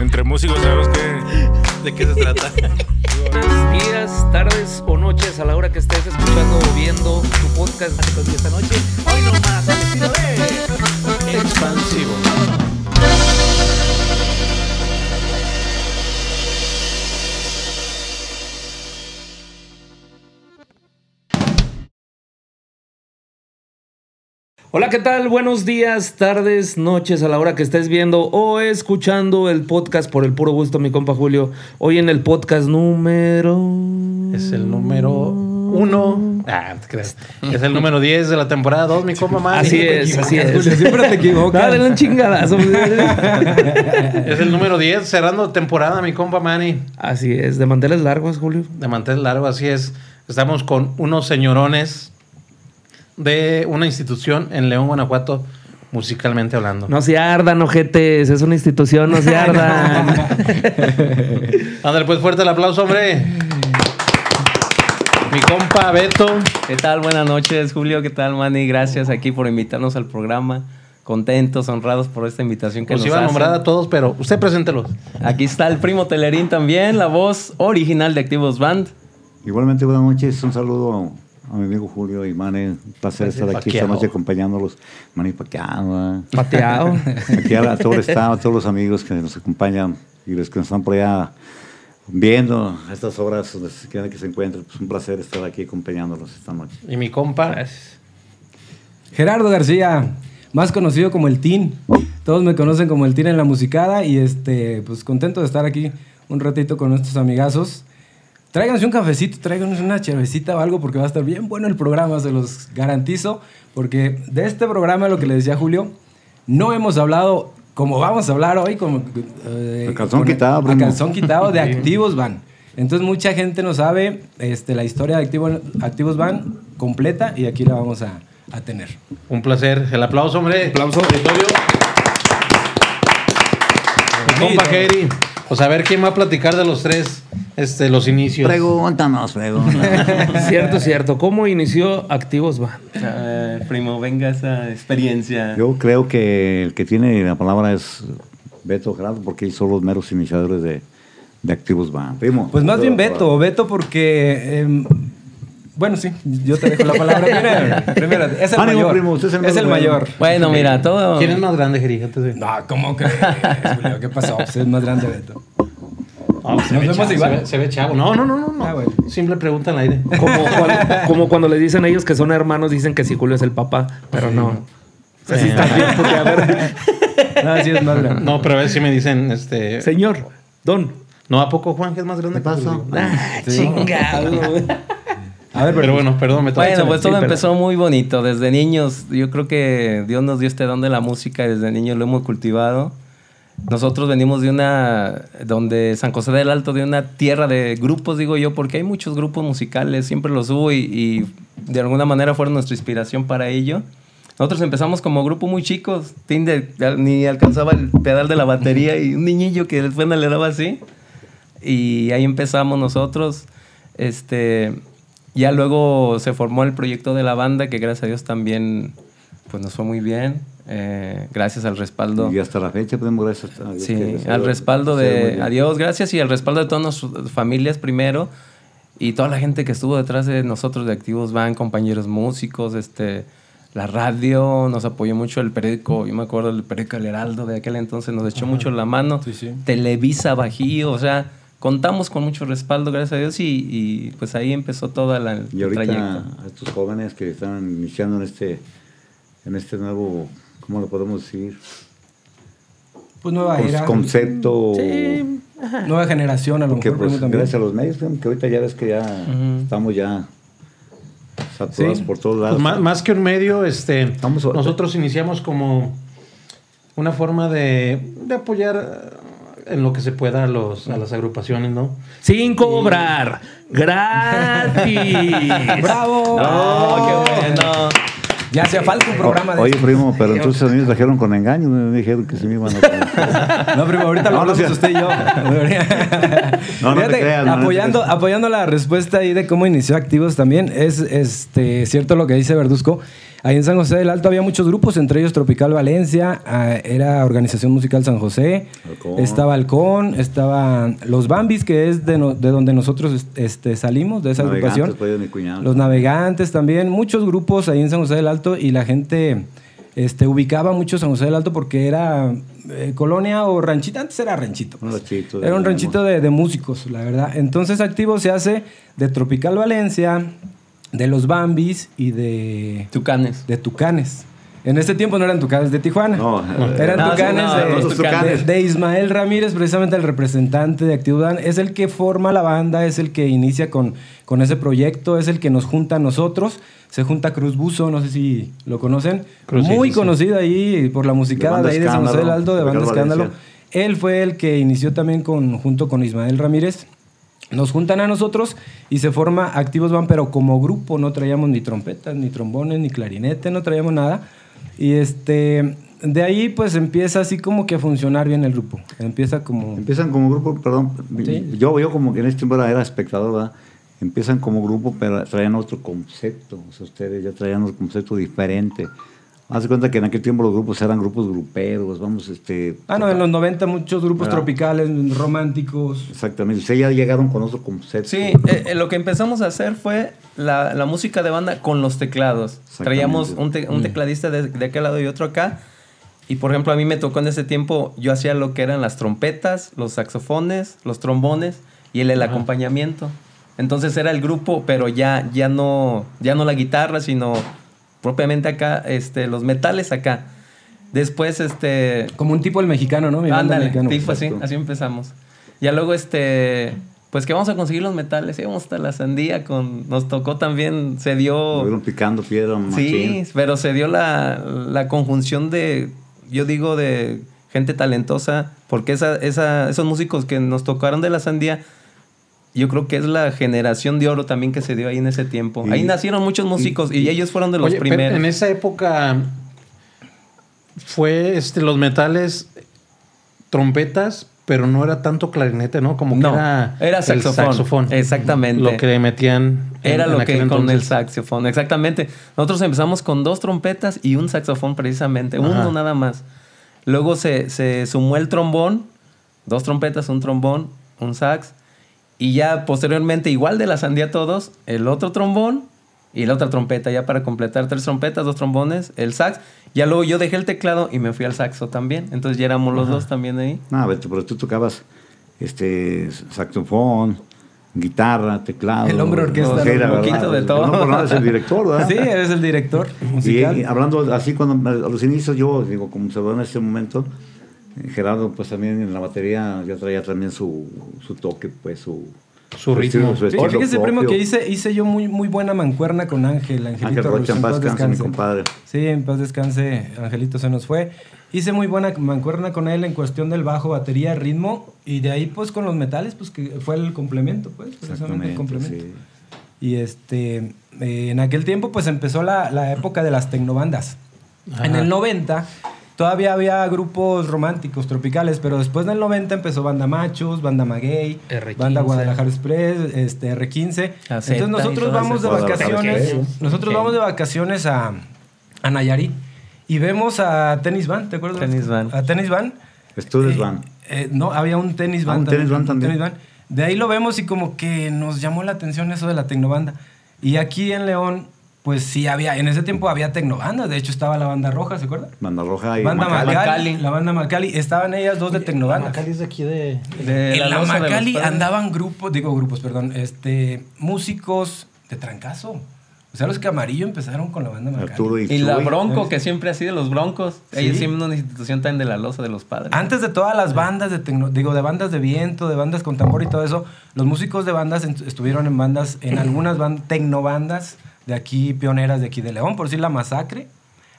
Entre músicos sabemos que, de qué se trata. Buenos días, tardes o noches a la hora que estés escuchando o viendo tu podcast esta noche, hoy nomás, al estilo de expansivo. Hola, ¿qué tal? Buenos días, tardes, noches a la hora que estés viendo o escuchando el podcast por el puro gusto, mi compa Julio. Hoy en el podcast número... Es el número uno. Ah, te creas. Es el número 10 de la temporada 2, mi compa Manny. Así es, así es. Julio, siempre te equivocas. Dale un chingadazo. Es el número 10, cerrando temporada, mi compa Manny. Así es, de manteles largos, Julio. De mantel largo, así es. Estamos con unos señorones de una institución en León, Guanajuato, musicalmente hablando. No se ardan, ojetes. Es una institución, no se ardan. Ándale, pues fuerte el aplauso, hombre. Mi compa Beto. ¿Qué tal? Buenas noches, Julio. ¿Qué tal, Manny? Gracias aquí por invitarnos al programa. Contentos, honrados por esta invitación que Nos nos iba a nombrar a todos, pero usted preséntelos. Aquí está el primo Telerín también, la voz original de Activos Band. Igualmente, buenas noches. Un saludo a mi amigo Julio y Mane. Un placer estar aquí esta noche acompañándolos. Mane paqueado. Pateado. Aquí a, la- a todo el staff, a todos los amigos que nos acompañan y los que nos están por allá viendo a estas horas donde se quiera que se encuentren. Pues un placer estar aquí acompañándolos esta noche. Y mi compa. Gerardo García, más conocido como el Tin. Todos me conocen como el Tin en la musicada y este, pues contento de estar aquí un ratito con nuestros amigazos. Tráiganse un cafecito, tráiganos una cervecita o algo porque va a estar bien bueno el programa, se los garantizo. Porque de este programa, lo que le decía Julio, no hemos hablado como vamos a hablar hoy, como, eh, A calzón con- quitado, a calzón quitado de Activos Van. Entonces mucha gente no sabe este, la historia de Activo- Activos Van completa y aquí la vamos a, a tener. Un placer. El aplauso, hombre. Aplauso. Auditorio. Compa Jerry. Pues a ver quién va a platicar de los tres, este, los inicios. Pregúntanos, pregúntanos. cierto, cierto. ¿Cómo inició Activos Band? Ah, primo, venga esa experiencia. Yo creo que el que tiene la palabra es Beto Gerardo porque ellos son los meros iniciadores de, de Activos Band. Primo. Pues más bien Beto, Beto porque... em, bueno, sí, yo te dejo la palabra primero. primero es el Ánimo, mayor. primo, usted es el es el mayor. Bueno, mira, todo... ¿Quién es más grande, de- No, ¿cómo crees, Julio? ¿Qué pasó? Pues es más grande Beto. No, se, Nos ve vemos chavo, igual. se ve- se ve chavo. No, no, no, no. no. Ah, bueno. Simple pregunta al aire. Como cuando, como cuando le dicen a ellos que son hermanos, dicen que si Julio es el papá, pero no. O sea, sí estás bien, porque a ver, No, sí es más grande. No, pero a ver si me dicen, este... señor, don. No, ¿a poco Juan que es más grande ¿Qué que pasa? tú? Ah, chingado. A ver, Pero bueno, perdón, me Bueno, pues Sí, todo pero- empezó muy bonito. Desde niños, yo creo que Dios nos dio este don de la música y desde niños lo hemos cultivado. Nosotros venimos de una, donde San José del Alto, de una tierra de grupos, digo yo, porque hay muchos grupos musicales, siempre los hubo y, y de alguna manera fueron nuestra inspiración para ello. Nosotros empezamos como grupo muy chicos, Tin de- ni alcanzaba el pedal de la batería y un niñillo que después le daba así. Y ahí empezamos nosotros. Este, ya luego se formó el proyecto de la banda, que gracias a Dios también pues nos fue muy bien. eh, gracias al respaldo. Y hasta la fecha podemos gracias a Dios Sí, al respaldo de bien. a Dios, gracias y al respaldo de todas nuestras familias primero y toda la gente que estuvo detrás de nosotros de Activos Van, compañeros músicos, este la radio nos apoyó mucho el periódico, yo me acuerdo del periódico El Heraldo de aquel entonces nos echó mucho la mano. Sí, sí. Televisa Bajío, o sea, contamos con mucho respaldo, gracias a Dios y, y, pues ahí empezó toda la el Y ahorita trayecto. a estos jóvenes que están iniciando en este, en este nuevo, ¿cómo lo podemos decir? Pues nueva Con- era. concepto. Nueva generación, a lo que mejor. pues, también. gracias a los medios, que ahorita ya ves que ya estamos ya saturados Sí. por todos lados. Pues más, más que un medio, este, Estamos- nosotros iniciamos como una forma de, de apoyar en lo que se pueda a, los, a las agrupaciones, ¿no? Sin cobrar. Gratis. ¡Bravo! No, qué bueno. Ya hacía falta un programa de Oye, primo, pero entonces a mí me trajeron con engaño, me dijeron que se me iban a... No, primo, ahorita lo No, no hablamos sea- usted y yo. No, no te Fíjate, creas, no, no te apoyando, creas. apoyando la respuesta ahí de cómo inició Activos también, es este, cierto lo que dice Verduzco. Ahí en San José del Alto había muchos grupos, entre ellos Tropical Valencia, ah, era Organización Musical San José, estaba Halcón, estaba Los Bambis, que es de, no- de donde nosotros este, salimos, de esa Navegantes, agrupación. pues, de mi cuñado. Los Navegantes también, muchos grupos ahí en San José del Alto y la gente este, ubicaba mucho San José del Alto porque era eh, colonia o ranchito, antes era ranchito. Un pues. ranchito Era un ranchito de, de músicos, la verdad. Entonces Activo se hace de Tropical Valencia, de Los Bambis y de, Tucanes. de Tucanes. En ese tiempo no eran Tucanes de Tijuana. No, eran no, sí, Tucanes, no, de, Tucanes. de- de Ismael Ramírez, precisamente el representante de Activo Dan. Es el que forma la banda, es el que inicia con, con ese proyecto, es el que nos junta a nosotros. Se junta Cruz Buzo, no sé si lo conocen. Cruz, sí, Muy sí, sí. conocido ahí por la musicada De ahí de San José del Alto, de Banda Escándalo. Él fue el que inició también con, junto con Ismael Ramírez. Nos juntan a nosotros y se forma Activos Van, pero como grupo no traíamos ni trompetas, ni trombones, ni clarinete, no traíamos nada. Y este, de ahí pues empieza así como que a funcionar bien el grupo. Empieza como... Empiezan como grupo, perdón, Sí. yo, yo como que en este tiempo era, espectador, ¿verdad? Empiezan como grupo, pero traían otro concepto. O sea, ustedes ya traían un concepto diferente. Haz de cuenta que en aquel tiempo los grupos eran grupos gruperos, vamos, este... Ah, no, en los 90 muchos grupos ¿Verdad? tropicales, románticos. Exactamente, ustedes ya llegaron con otro concepto. Sí, eh, eh, lo que empezamos a hacer fue la, la música de banda con los teclados. Traíamos un, te- un tecladista de, de aquel lado y otro acá. Y por ejemplo, a mí me tocó en ese tiempo, yo hacía lo que eran las trompetas, los saxofones, los trombones y el, el acompañamiento. Entonces era el grupo, pero ya, ya, no, ya no la guitarra, sino propiamente acá, este, los metales acá. Después, este, Como un tipo el mexicano, ¿no? Mi Ándale, mexicano. tipo así, así empezamos. Ya luego, este, pues que vamos a conseguir los metales, íbamos hasta la sandía con, nos tocó también, se dio, Estuvieron picando piedra, sí, pero se dio la, la conjunción de, yo digo, de gente talentosa, porque esa, esa, esos músicos que nos tocaron de la sandía, yo creo que es la generación de oro también que se dio ahí en ese tiempo. Y- ahí nacieron muchos músicos y, ellos fueron de los Oye, primeros. en esa época fue este, los metales, trompetas, pero no era tanto clarinete, ¿no? Como que No, era, era el saxofón. Exactamente. Lo que metían. en- Era lo que con el saxofón, exactamente. Nosotros empezamos con dos trompetas y un saxofón precisamente, uno nada más. Luego se, se sumó el trombón, dos trompetas, un trombón, un sax. Y ya posteriormente, igual de la sandía todos, el otro trombón y la otra trompeta, ya para completar tres trompetas, dos trombones, el sax. Ya luego yo dejé el teclado y me fui al saxo también. Entonces ya éramos los dos también ahí. No, pero tú tocabas este, saxofón, guitarra, teclado. El hombre orquesta, ¿no? la Un verdad. poquito de todo. No, pero no eres el director, ¿verdad? Sí, eres el director Y, musical. y hablando así, cuando a los inicios, yo, digo, como se ve en ese momento, Gerardo, pues también en la batería ya traía también su, su toque, pues su. Su ritmo. su estilo fíjese, primo, propio. que hice, hice yo muy, muy buena mancuerna con Ángel, Angelito Ángel Rocha, en paz descanse, mi compadre. Sí, en paz descanse, Angelito se nos fue. Hice muy buena mancuerna con él en cuestión del bajo, batería, ritmo, y de ahí pues con los metales, pues que fue el complemento, pues, precisamente el complemento. sí. Y este, eh, en aquel tiempo pues empezó la, la época de las tecnobandas. Ajá. En el 90 todavía había grupos románticos, tropicales, pero después del 90 empezó Banda Machos, Banda Maguey, R15. Banda Guadalajara Express, este, R15. Aceta Entonces nosotros vamos de vacaciones, nosotros vamos de vacaciones a, a Nayarit y vemos a Tennis Van, ¿te acuerdas? Tennis Van. A Tennis Van. Students Eh, Van. eh, no, había un tenis Ah, van un tenis van también. tenis van. De ahí lo vemos y como que nos llamó la atención eso de la tecnobanda. Y aquí en León, pues sí había, en ese tiempo había tecnobandas. De hecho estaba la banda roja, ¿se acuerdan? Banda Roja y Banda Macali. Macali. La banda Macali. Estaban ellas dos de tecnobanda. Macali es de aquí de. De En la Macali andaban grupos, digo grupos, perdón, este, músicos de trancazo. O sea, los que amarillo empezaron con la banda Macali. Arturo y, Y la. Bronco, que siempre ha sido los Broncos. Sí. Ellos siempre una institución también de la loza de los padres. Antes de todas las bandas de tecno- digo, de bandas de viento, de bandas con tambor y todo eso, los músicos de bandas en- estuvieron en bandas, en algunas ban- tecnobandas de aquí, pioneras de aquí de León, por decir La Masacre.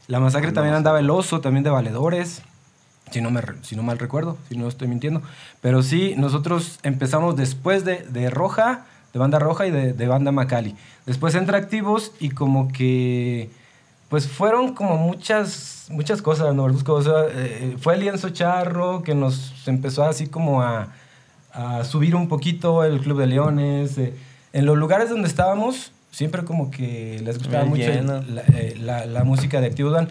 La Masacre también andaba el oso, también de valedores, si no, me, si no mal recuerdo, si no estoy mintiendo. Pero sí, nosotros empezamos después de, de Roja, de banda Roja y de, de banda Macali. Después entra Activos y como que pues fueron como muchas, muchas cosas, ¿no? O sea, eh, fue el lienzo charro que nos empezó así como a, a subir un poquito el Club de Leones. eh. En los lugares donde estábamos, siempre como que les gustaba mucho la, eh, la- la música de Activos Band.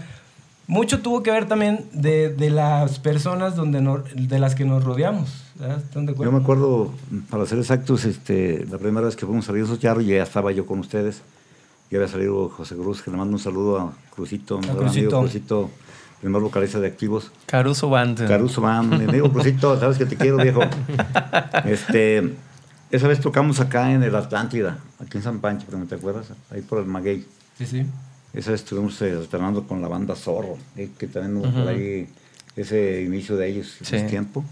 Mucho tuvo que ver también de, de las personas donde no- de las que nos rodeamos. ¿Están de Yo me acuerdo, para ser exactos, este, la primera vez que fuimos a Río Charro, ya estaba yo con ustedes. Ya había salido José Cruz, que le mando un saludo a Cruzito, mi A amigo Crucito. Cruzito, primer vocalista de Activos. Caruso Band. Caruso Van, mi amigo Cruzito, sabes que te quiero, viejo. Este, esa vez tocamos acá en el Atlántida, aquí en San Pancho, ¿no te acuerdas? Ahí por el Maguey. Sí, sí. Esa vez estuvimos eh, alternando con la banda Zorro, eh, que también hubo por ahí ese inicio de ellos, Sí. ese tiempo.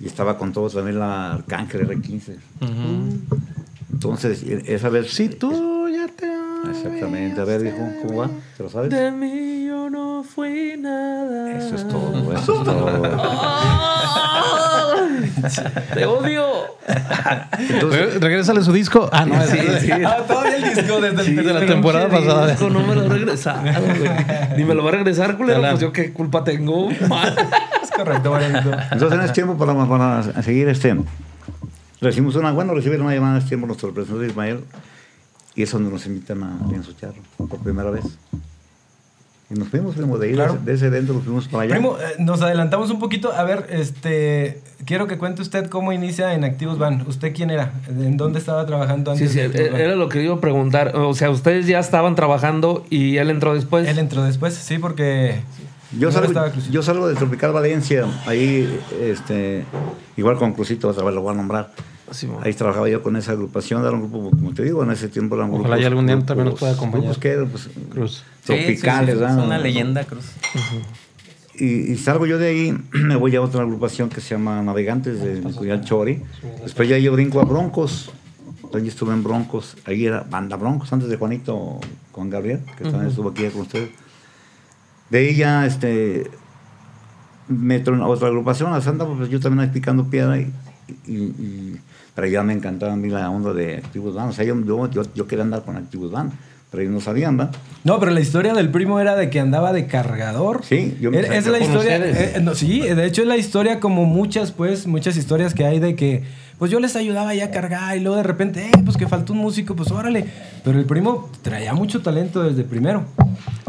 Y estaba con todos también la Arcángel R15. Ujú. Entonces, e- esa vez... Si tú ya te. Exactamente. A ver, hijo, ¿cómo va? ¿Te lo sabes? De mí yo no fui nada. Eso es todo, eso es todo. Te odio. Entonces, Regrésale su disco. Ah, no, Sí, es sí. Ah, todavía el disco desde el Sí, de la temporada pasada. disco No me lo ha regresado, güey. Ni me lo va a regresar, culero. Pues yo qué culpa tengo. Es correcto, Marianito. entonces en ese tiempo, para, para seguir, este, recibimos una, bueno, recibieron una llamada en ese tiempo nuestro representante Ismael, y es donde nos invitan a Lienzo Charro, por primera vez. Y nos fuimos, primo, de ahí, Claro. de, ese evento nos fuimos para allá. Primo, eh, nos adelantamos un poquito. A ver, este, quiero que cuente usted cómo inicia en Activos Band. ¿Usted quién era? ¿En dónde estaba trabajando Sí, antes? sí, de Activos Band? era lo que iba a preguntar. O sea, ustedes ya estaban trabajando y él entró después. Él entró después, sí, porque Yo no salgo, estaba Crucito. yo salgo de Tropical Valencia, ahí, este, igual con Crucito, otra vez lo voy a nombrar. Sí. Ahí trabajaba yo con esa agrupación, era un grupo, como te digo, en ese tiempo eran Ojalá grupos. y algún día grupos- también nos pueda acompañar. Grupos que eran, pues, Cruz. Sí, sí, sí, tropicales, Es una leyenda, Cruz. Y, y salgo yo de ahí, me voy a otra agrupación que se llama Navegantes de mi cuñado Chori. Después ya yo brinco a Broncos. Ahí estuve en Broncos. Ahí era banda Broncos, antes de Juanito con Gabriel, que también estuvo aquí con ustedes. De ahí ya este, me a otra agrupación, a Santa, pues yo también ahí picando piedra. Y, y- y- pero ya me encantaba a mí la onda de Activos Band. O sea, yo, yo, quería andar con Activos Band, pero ellos no sabían, ¿verdad? No, pero la historia del primo era de que andaba de cargador. Sí, yo me Es, es la historia. eh, no, sí, de hecho es la historia como muchas, pues, muchas historias que hay de que, pues yo les ayudaba ya a cargar y luego de repente, eh, pues que faltó un músico, pues órale. Pero el primo traía mucho talento desde primero.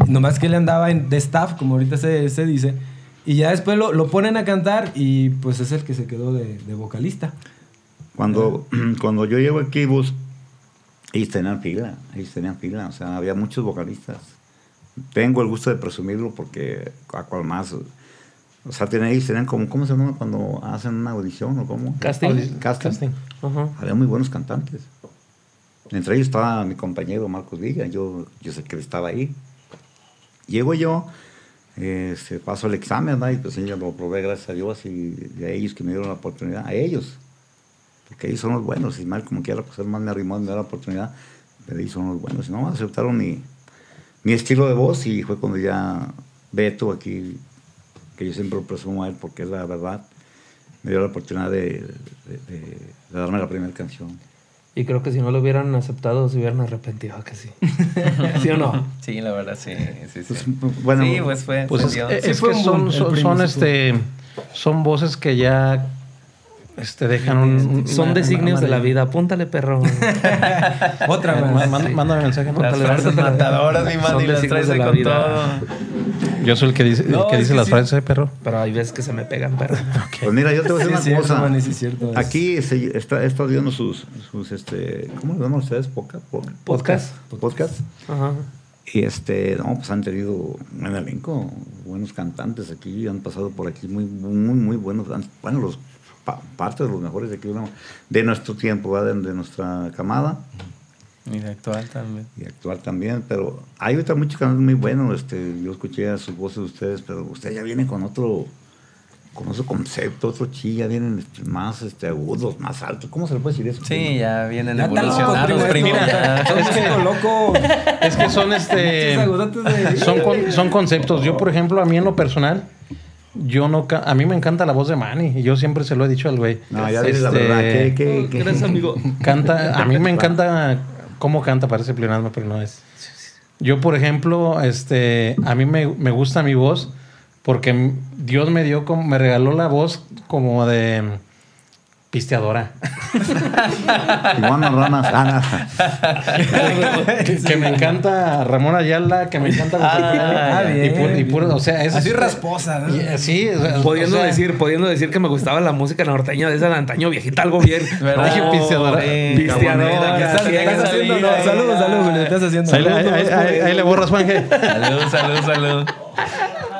Nomás que él andaba en, de staff, como ahorita se, se dice. Y ya después lo, lo ponen a cantar y pues es el que se quedó de, de vocalista. Cuando, cuando yo llego aquí, vos, ellos tenían fila, ellos tenían fila, o sea, había muchos vocalistas. Tengo el gusto de presumirlo porque a cual más, o sea, tienen, ellos tenían como, ¿cómo se llama cuando hacen una audición o cómo? Casting. Casting. Había muy buenos cantantes. Entre ellos estaba mi compañero Marcos Villa, yo, yo sé que él estaba ahí. Llego yo, eh, se paso el examen, ¿verdad? y pues yo lo probé, gracias a Dios, y a ellos que me dieron la oportunidad, a ellos, porque ellos son los buenos, y mal como quiera, pues él más me arrimó me dio la oportunidad, pero ellos son los buenos, y no, aceptaron mi, mi estilo de voz, y fue cuando ya Beto aquí, que yo siempre lo presumo a él, porque es la verdad, me dio la oportunidad de, de- de- de darme la primera canción. Y creo que si no lo hubieran aceptado, se hubieran arrepentido, que sí. ¿Sí o no? Sí, la verdad, sí. sí, sí. Pues, bueno, sí, pues fue. Pues es, es fue que son, son, son, este, son voces que ya este, dejan un... un- Son una- designios una- de la vida. Apúntale, perro. Otra Ma- más. manda- Mándame mensaje. Las Apúntale, frases matadoras, mi y las traes de la con vida. todo. Yo soy el que dice, el que dice que las sí. frases de perro. Pero hay veces que se me pegan, perro. Pues mira, yo te voy a Sí, decir es una cosa. Sí, Aquí se, está, está viendo sus, sus, este, ¿cómo le llaman ustedes? Podcast. podcast. Ajá. Y este, no, pues han tenido un elenco, buenos cantantes aquí, han pasado por aquí muy, muy, muy buenos, bueno, los, pa- parte de los mejores de aquí, ¿no? de nuestro tiempo, de, de nuestra camada Y de actual también. y actual también, pero hay ahorita muchos cantantes muy buenos, este, yo escuché a sus voces de ustedes, pero ustedes ya vienen con otro, con otro concepto, otro chi, ya vienen este, más este, agudos, más altos, ¿cómo se le puede decir eso? Sí, ya vienen Ya evolucionados, músico loco. Es que son este... Son, con- son conceptos. Yo, por ejemplo, a mí en lo personal, yo no... ca- A mí me encanta la voz de Manny. Y yo siempre se lo he dicho al güey. No, ya dices la Este, verdad, ¿qué, qué, qué? Gracias, amigo. Canta, a mí me encanta cómo canta, parece pleonasmo, pero no es. Yo, por ejemplo, este, a mí me, me gusta mi voz porque Dios me dio como, me regaló la voz como de, pisteadora. Iguanas, ranas, ah, que, me encanta Ramón Ayala, que me encanta Ah, Alfredo. ah, y, bien. puro, y puro- o sea, es Así rasposa, ¿no? y, eh, sí, Pudiendo o sea, decir, pudiendo decir que me gustaba la música norteña de esa de antaño viejita, algo bien. ¿Verdad? Dije pisteadora. Pisteadora, cabonera, que que estás- tenía ¿Qué que estás haciendo? No, saludos, saludos, Julio. ¿Qué estás haciendo? Ahí, le- ahí- ahí- ahí- ahí le borras, Juanje. Salud, salud, salud.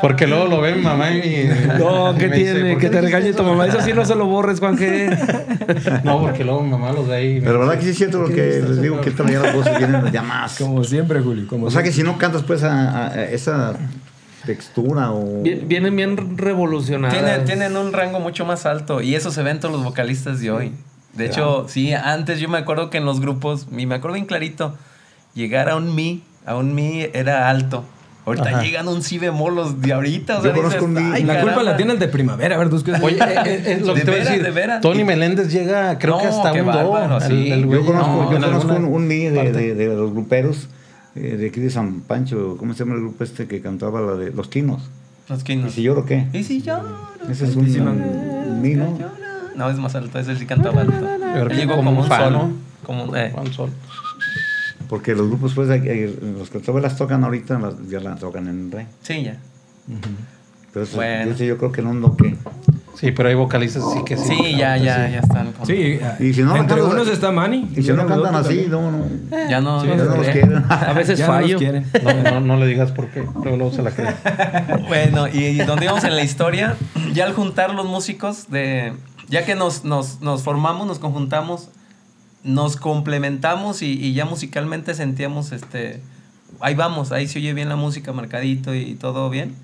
Porque luego lo ve mi mamá y. No, ¿qué dice, tiene? "¿Por Que te regañe tu eso?" mamá. Eso sí no se lo borres, Juan G. No, porque luego mi mamá los ve ahí. Pero verdad que sí es cierto lo ¿Qué que les digo, que todavía las voces vienen ya más. Como siempre, Julio. Como O sea que si no cantas pues a, esa textura o... Vienen bien revolucionadas. Tienen, tienen un rango mucho más alto y eso se ve en todos los vocalistas de hoy. De hecho, sí, antes yo me acuerdo que en los grupos, y me acuerdo bien clarito, llegar a un mi, a un mi era alto. Ahorita Ajá. llegan un si bemol los de ahorita. O sea, Yo conozco dices, un mi. "Ay, La culpa caramba". la tiene el de primavera. A ver, tú qué Oye, eh, eh, es lo que te voy a decir. de. Tony Y- Meléndez llega, creo que No, hasta qué un do. bárbaro, sí. el Yo conozco, no, yo conozco un, un mi de, de- de los gruperos, eh, de aquí de San Pancho, ¿cómo se llama el grupo este que cantaba la de Los Quinos? Los ¿Y quinos. si lloro qué? ¿Y si yo? Ese es un, un mi, ¿no? No, es más alto, ese sí cantaba alto. Él que llegó como un un fa, sol. ¿no? Como, un- eh. Juan Sol. Porque los grupos, pues, eh, los que todavía las tocan ahorita, las- ya las tocan en re. Sí, ya. Pero eso, Bueno. ese yo creo que no es lo que... Sí, pero hay vocalistas sí que sí. Sí, ya, ya, ya están. con- Sí, Y si no entre cantan- unos está Manny. Y si no cantan así, también. no, no, Ya no. Sí, no ya no los quieren. A veces Ya no los fallo. quieren. No, no, no le digas por qué. Luego, luego se la cree. Bueno, y donde íbamos en la historia, ya al juntar los músicos, de, ya que nos, nos, nos formamos, nos conjuntamos, nos complementamos y, y ya musicalmente sentíamos, este, ahí vamos, ahí se oye bien la música, marcadito y todo bien.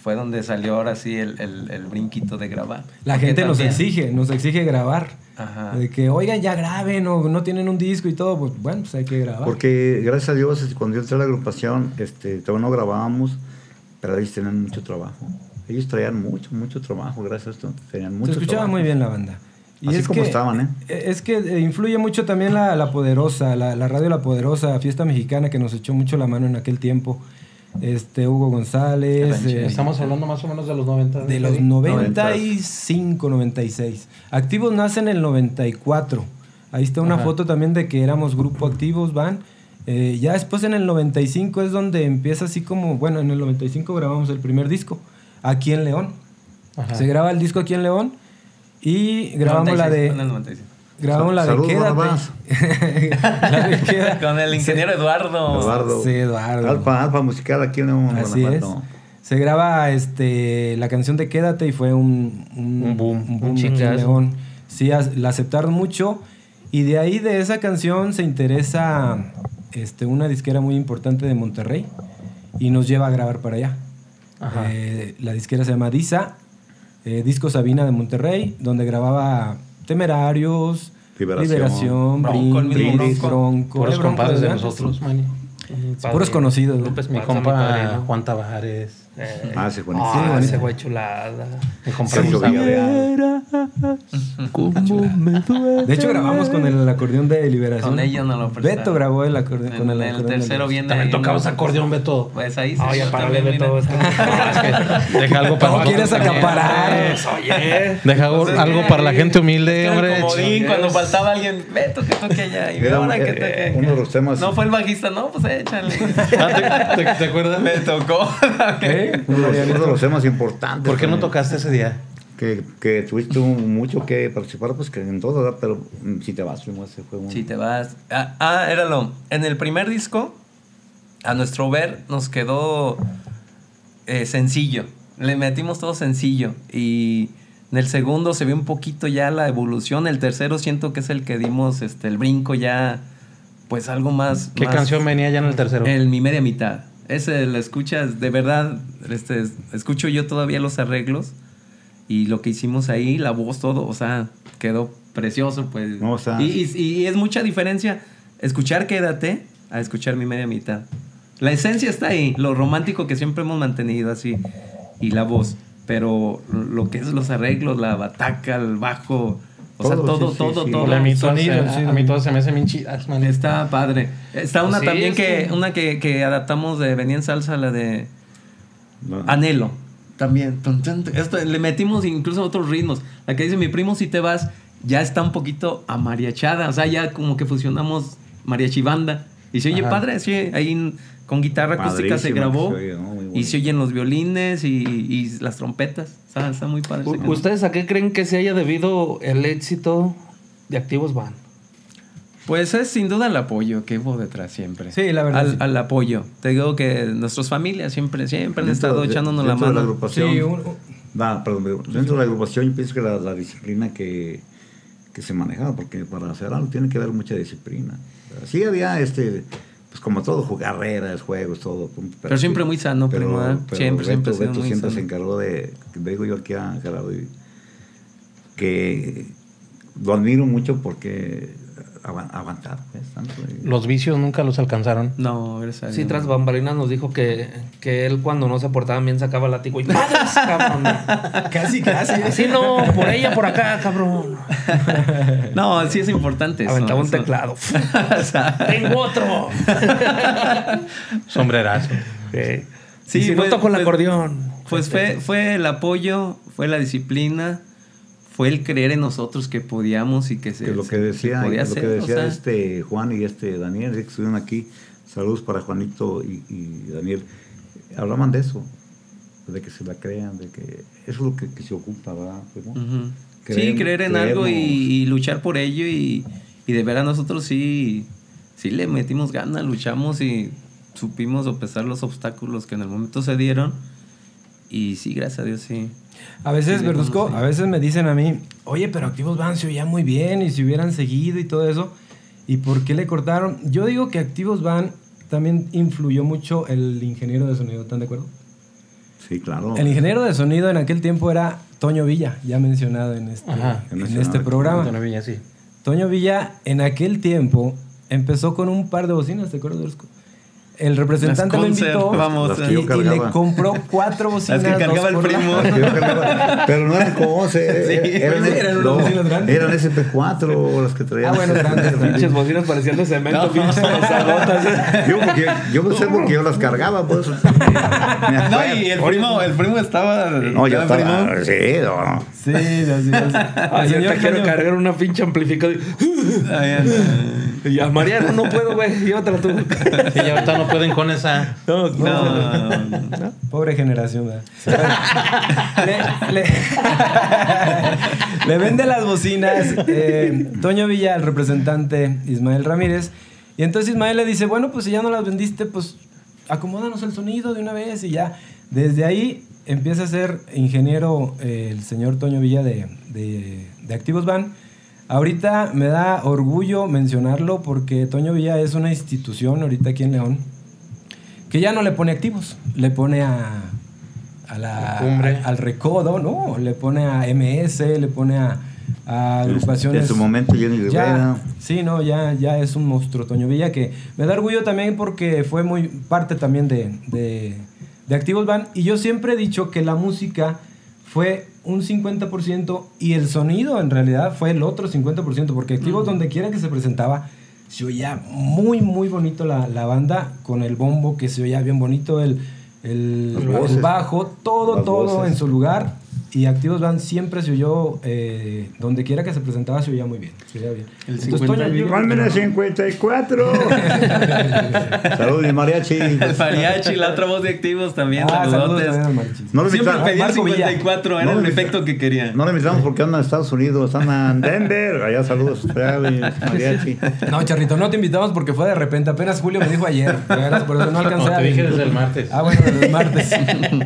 Fue donde salió ahora sí el, el, el brinquito de grabar. La Porque gente nos también- exige, nos exige grabar. Ajá. De que, oigan, ya graben o no tienen un disco y todo. Pues bueno, pues hay que grabar. Porque gracias a Dios, este, cuando yo entré a la agrupación, este, todavía no grabábamos, pero ellos tenían mucho trabajo. Ellos traían mucho, mucho trabajo, gracias a esto. Tenían mucho Se escuchaba trabajo. muy bien la banda. Así como estaban, ¿eh? Es que eh, influye mucho también la, la Poderosa, la, la radio La Poderosa, Fiesta Mexicana, que nos echó mucho la mano en aquel tiempo. Este, Hugo González. eh, Estamos hablando más o menos de los 90. de los 95, 96. Activos nace en el 94. Ahí está una Ajá. foto también de que éramos grupo activos, van. Eh, ya después en el 95 es donde empieza así como, bueno, en el 95 grabamos el primer disco, aquí en León. Ajá. Se graba el disco aquí en León y grabamos la 96, de... fue en el 96. Grabamos la de la Quédate. Con el ingeniero Eduardo. Eduardo. Sí, Eduardo. Alfa, Alfa Musical aquí en León, Así es. Se graba este, la canción de Quédate y fue un, Un boom, un un en chingazo. León. Sí, la aceptaron mucho. Y de ahí, de esa canción, se interesa este, una disquera muy importante de Monterrey y nos lleva a grabar para allá. Ajá. Eh, la disquera se llama Disa, eh, Disco Sabina de Monterrey, donde grababa Temerarios, Liberación. Liberación, Brindis, Bronco. Bronco. Puros compadres de nosotros. Puros conocidos. Mi compa. Juan Tavares. Eh, Ah, sí, ah, buenísimo. ese güey chulada. Mi compa Sergio Gustavo. Villarreal. De hecho, grabamos con el acordeón de Liberación. Con ellos no lo prestaron. Beto grabó el acordeón con el, En el acordeón de tercero viene. También ¿no? acordeón, Beto. Pues ahí se Oye, yo para también, de mira. todo esto. Deja algo para No quieres acaparar. Oye. Deja algo, para la gente humilde, hombre. el comodín, cuando faltaba alguien, Beto que toque allá. Y ahora que era toque. uno de los temas- No fue el bajista, no, pues échale. Ah, ¿Te, te- te acuerdas? Me tocó. ¿Eh? Uno de los, uno de los temas importantes. ¿Por qué no tocaste ese día? Que, que tuviste mucho que participar, pues que en todo, ¿verdad? Pero mm, si te vas, primo, ese fue un... Si te vas. Ah, ah, era lo. En el primer disco, a nuestro ver, nos quedó eh, sencillo. Le metimos todo sencillo. Y en el segundo se ve un poquito ya la evolución. El tercero siento que es el que dimos este, el brinco ya, pues algo más. ¿Qué más- canción venía ya en el tercero? El mi media mitad. Ese lo escuchas, de verdad, este, escucho yo todavía los arreglos y lo que hicimos ahí, la voz, todo, o sea, quedó precioso, pues. No, o sea- y, y- y es mucha diferencia escuchar Quédate a escuchar mi media mitad. La esencia está ahí, lo romántico que siempre hemos mantenido así, y la voz, pero lo que es los arreglos, la bataca, el bajo, o sea, Todo, todo, sí, sí, todo, sí. todo. a, mí todas se, sonido, sí. a mí todas se me hacen bien chidas, man. Está padre. Está una Sí, también que, una que, que adaptamos de Venía en Salsa, la de No. Anhelo. También. Esto, le metimos incluso otros ritmos. La que dice mi primo si te vas. ya está un poquito amariachada. O sea, ya como que fusionamos mariachi banda. Y se oye Ajá. padre, sí, ahí con guitarra acústica se grabó. se oye, ¿no? Y se oyen los violines y, y las trompetas. O sea, está muy padre. U-. ¿Ustedes a qué creen que se haya debido el éxito de Activos Van? Pues es sin duda el apoyo que hubo detrás siempre. Sí, la verdad, Al, sí. al apoyo. Te digo que nuestras familias siempre, siempre han Dentro estado echándonos la dentro de mano. agrupación, Sí, un- Va, perdón, dentro de la agrupación yo pienso que la, la disciplina que, que se manejaba, porque para hacer algo tiene que haber mucha disciplina. Sí había, este, pues como todo, carreras, juegos, todo. Pero siempre muy sano, primo, ¿eh? Siempre, siempre Beto, Beto siempre sano. se encargó de, digo yo aquí a Gerardo, que lo admiro mucho porque aguan- aguantar, pues, tanto, y- Los vicios nunca los alcanzaron. No, gracias a Sí, tras bambalinas nos dijo que, que él cuando no se portaba bien sacaba látigo y ¡madres, cabrón! Casi, casi. Así no, por ella, por acá, cabrón. No, sí es importante. eso, Aventaba un eso. teclado. ¡Tengo otro! Sombrerazo. Sí, Sí, y si fue- no toco el fue- acordeón. Pues fue, fue el apoyo, fue la disciplina, fue el creer en nosotros que podíamos y que se, que lo que decía, podía lo que hacer, o decía sea, este Juan y este Daniel, que estuvieron aquí, saludos para Juanito y, y Daniel, hablaban de eso, de que se la crean, de que eso es lo que, que se ocupa, ¿verdad? Pues, ¿no? ujú. sí, Creer- en algo y, y luchar por ello y, y de ver a nosotros sí, sí le metimos ganas, luchamos y supimos sopesar los obstáculos que en el momento se dieron y sí, gracias a Dios sí. A veces, Sí, Verduzco, sí. a veces me dicen a mí, oye, pero Activos Van se oía muy bien y si hubieran seguido y todo eso, ¿y por qué le cortaron? Yo digo que Activos Van también influyó mucho el ingeniero de sonido, ¿están de acuerdo? Sí, claro. El ingeniero de sonido en aquel tiempo era Toño Villa, ya mencionado en este, Ajá. en Mencionado este programa. Antonio Villa, sí. Toño Villa en aquel tiempo empezó con un par de bocinas, ¿te acuerdas, Verduzco? El representante lo Las invitó vamos, Las y, le compró cuatro bocinas. que cargaba el primo. cargaba, Pero no eran como Sí, eran, eran unas no, bocinas grandes. eran SP4 las que traían. Ah, bueno, grandes. Pinches bocinas parecían de cemento, pinches pesadotas. Yo, porque, yo sé porque yo las cargaba, pues. Me No, y el primo, el primo estaba. No, yo ¿estaba primo? Sí, no. Sí, así es. Ay, El yo te quiero cargar una pinche amplificador. Ay, anda. Y a Mariano no puedo, güey. Llévatela tú. Y ya ahorita no pueden con esa. No, No, no. Pobre generación, ¿verdad? le, le- le vende las bocinas eh, Toño Villa al representante Ismael Ramírez. Y entonces Ismael le dice, bueno, pues si ya no las vendiste, pues acomódanos el sonido de una vez y ya. Desde ahí empieza a ser ingeniero eh, el señor Toño Villa de, de, de Activos Van. Ahorita me da orgullo mencionarlo porque Toño Villa es una institución ahorita aquí en León que ya no le pone activos, le pone a, a la, a- al recodo, ¿no? Le pone a MS, le pone a, a agrupaciones. En su momento, Jenny Ya, Rivera. sí, no, ya, ya es un monstruo Toño Villa que me da orgullo también porque fue muy parte también de, de, de Activos Van. Y yo siempre he dicho que la música fue un 50% y el sonido en realidad fue el otro 50%, porque Activos donde quiera que se presentaba, se oía muy, muy bonito la, la banda, con el bombo que se oía bien bonito, el, el, bajo, todo, todo voces. en su lugar. Y Activos Band siempre se oyó, eh, donde quiera que se presentaba, se oía muy bien. Se oía bien. El Entonces, 50 Toño, yo- Válmena 54. Saludos, mi mariachi. El mariachi, la otra voz de activos también. Ah, saludos saludotes. también al mariachi. No lo Siempre invitaron. pedía el Marco Villa. 54, era No lo el efecto que quería. No le invitamos porque andan en Estados Unidos, andan en Denver. Allá saludos, mariachi. No, Charrito, no te invitamos porque fue de repente. Apenas Julio me dijo ayer. Por eso no alcancé No, te dije desde el martes. Ah, bueno, desde el martes.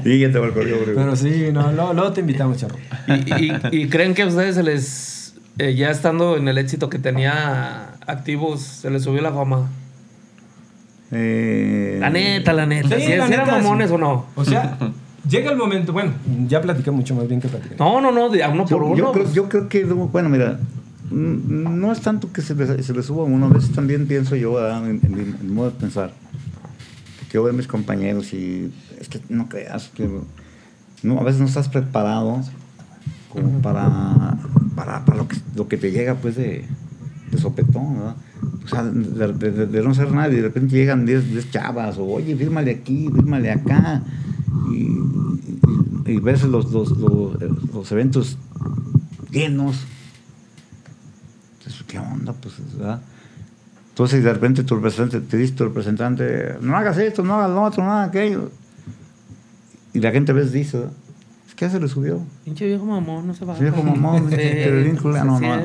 Y ya te va el correo, bro. Pero sí, no, luego te invitamos, Charro. ¿Y, y, y creen que a ustedes se les, eh, ya estando en el éxito que tenía activos, se les subió la fama? Eh, La neta, la neta. Sí, ¿Si la eran neta, mamones sí. o no? O sea, llega el momento. Bueno, ya platiqué mucho más bien que platiqué. No, no, no, de a uno por Yo, uno. yo creo, yo creo que, bueno, mira, mm, no es tanto que se le, se le suba a uno, a veces también pienso yo, ¿verdad? en, en mi modo de pensar, que yo veo a mis compañeros y es que no creas que no, a veces no estás preparado como para, para, para lo, que, lo que te llega pues de, de sopetón, ¿verdad? O sea, de, de- de- de no ser nadie, de repente llegan 10 10 chavas, o oye, fírmale aquí, fírmale acá, y, y- y ves los, los, los, los eventos llenos, ¿qué onda? Pues, ¿verdad? Entonces, de repente tu representante, te dice tu representante, no hagas esto, no hagas lo otro, no hagas aquello. Y la gente a veces dice, es que ya se le subió. Pinche viejo mamón, no se va. Viejo mamón, pero bien no, no.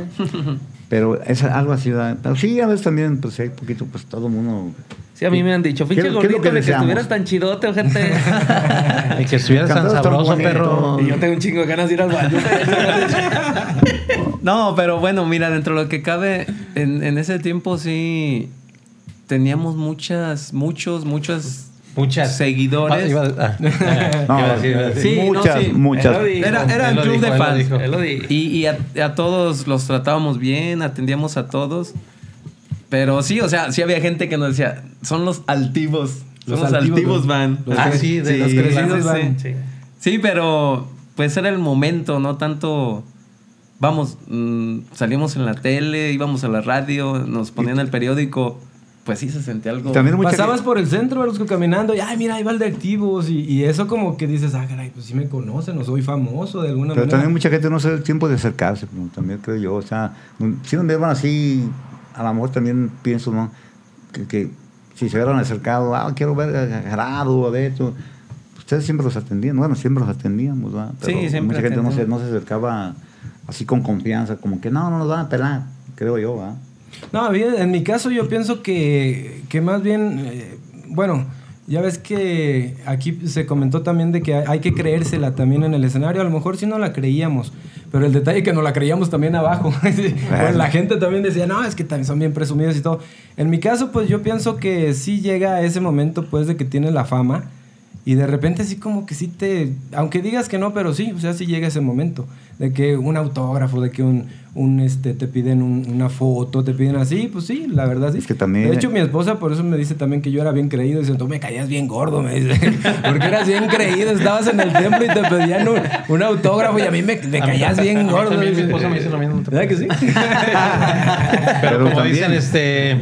Pero es algo así, ¿verdad? Pero sí, a veces también, pues hay poquito, pues todo el mundo... Sí, a mí me han dicho, ¿Qué- pinche qué es lo gordito, que de que estuvieras tan chidote, ojete. Y que estuvieras tan sabroso, perro. y yo tengo un chingo de ganas de ir al baño. No, pero bueno, mira, dentro de lo que cabe, en, en ese tiempo sí teníamos muchas, muchos, muchos Muchas. seguidores. Iba a- No, iba a decir, iba a decir. Sí, no, muchas, sí. muchas. Era, era lo club dijo, de fans. Y, y a, a todos los tratábamos bien, atendíamos a todos. Pero sí, o sea, sí había gente que nos decía, son los altivos. Los Son los altivos, altivos, van. Los Ah, sí, de los sí, crecidos sí, van. sí. Sí. Sí, pero pues era el momento, no tanto. Vamos, mm, salimos en la tele, íbamos a la radio, nos ponían el periódico. Pues sí se sentía algo. También mucha Pasabas por el centro, Verusco, caminando y, ay, mira, ahí va el de activos. Y, y eso como que dices, ah, caray, pues sí me conocen o soy famoso de alguna Pero manera. también mucha gente no se da el tiempo de acercarse, también creo yo. O sea, si no me van así, a lo mejor también pienso, ¿no? Que, que si se hubieran acercado, ah, quiero ver a Gerardo, a Beto. Ustedes siempre los atendían, bueno, siempre los atendíamos, ¿verdad? Sí, siempre Mucha gente no se, no se acercaba así con confianza, como que no, no nos van a pelar, creo yo, ¿verdad? No, bien, en mi caso yo pienso que, que más bien, eh, bueno, ya ves que aquí se comentó también de que hay, que creérsela también en el escenario. A lo mejor sí no la creíamos, pero el detalle que no la creíamos también abajo. Bueno, la gente también decía, no, es que también son bien presumidos y todo. En mi caso, pues yo pienso que sí llega ese momento, pues, de que tienes la fama. Y de repente sí como que sí te... Aunque digas que no, pero sí, o sea, sí llega ese momento. De que un autógrafo, de que un, un este, te piden un- una foto, te piden así, pues sí, la verdad sí. Es que también- De hecho, mi esposa por eso me dice también que yo era bien creído. Dice, tú me caías bien gordo, me dice. Porque eras bien creído, estabas en el templo y te pedían un, un autógrafo y a mí me, me A mí- caías a bien mí gordo. también mi dice. esposa me dice lo mismo. ¿Verdad que sí? Pero, Pero como también- dicen, este.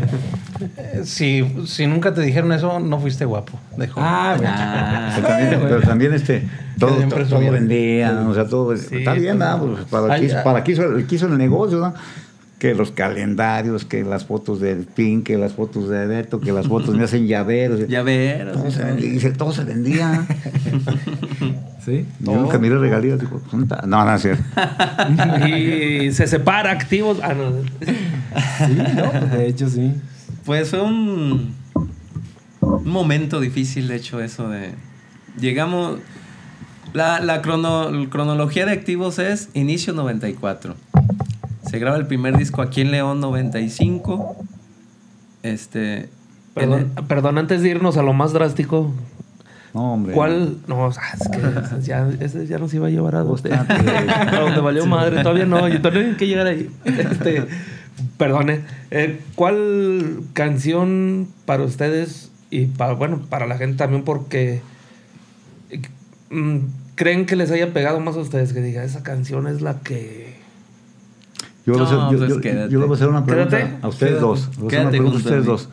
Eh, Si, si nunca te dijeron eso, no fuiste guapo. Dejó. ah, bueno. Ah. Pero también, pero también, este, todo, todo, vendían, o sea, todo. Sí, está bien, pues, ¿verdad? Pues, para, Ay, quiso, para quiso, el, quiso el negocio, ¿no? Que los calendarios, que las fotos del PIN, que las fotos de Beto, que las fotos me hacen llaveros. Ya ver. Todo se vendía, todo se vendía. Sí. Yo nunca miré regalías, digo, ¿dónde está? no, no es cierto. y se separa activos. Ah, no. Sí, no, pues, de hecho sí. Pues fue un, un momento difícil, de hecho, eso de... Llegamos... La, la crono- cronología de activos es inicio 94. Se graba el primer disco aquí en León 95. Este... Perdón, perdón, antes de irnos a lo más drástico, No, hombre. ¿cuál? No, o sea, es que ya, ese ya nos iba a llevar a Bastante. a donde valió madre. Todavía no, y todavía hay que llegar ahí. Este, perdone. eh, ¿Cuál canción para ustedes y para, bueno, para la gente también porque mm, creen que les haya pegado más a ustedes? Que diga, esa canción es la que... Yo, le voy a No, hacer- pues yo- yo voy a hacer una pregunta Quédate. a ustedes Quédate. dos. Quédate a ustedes dos.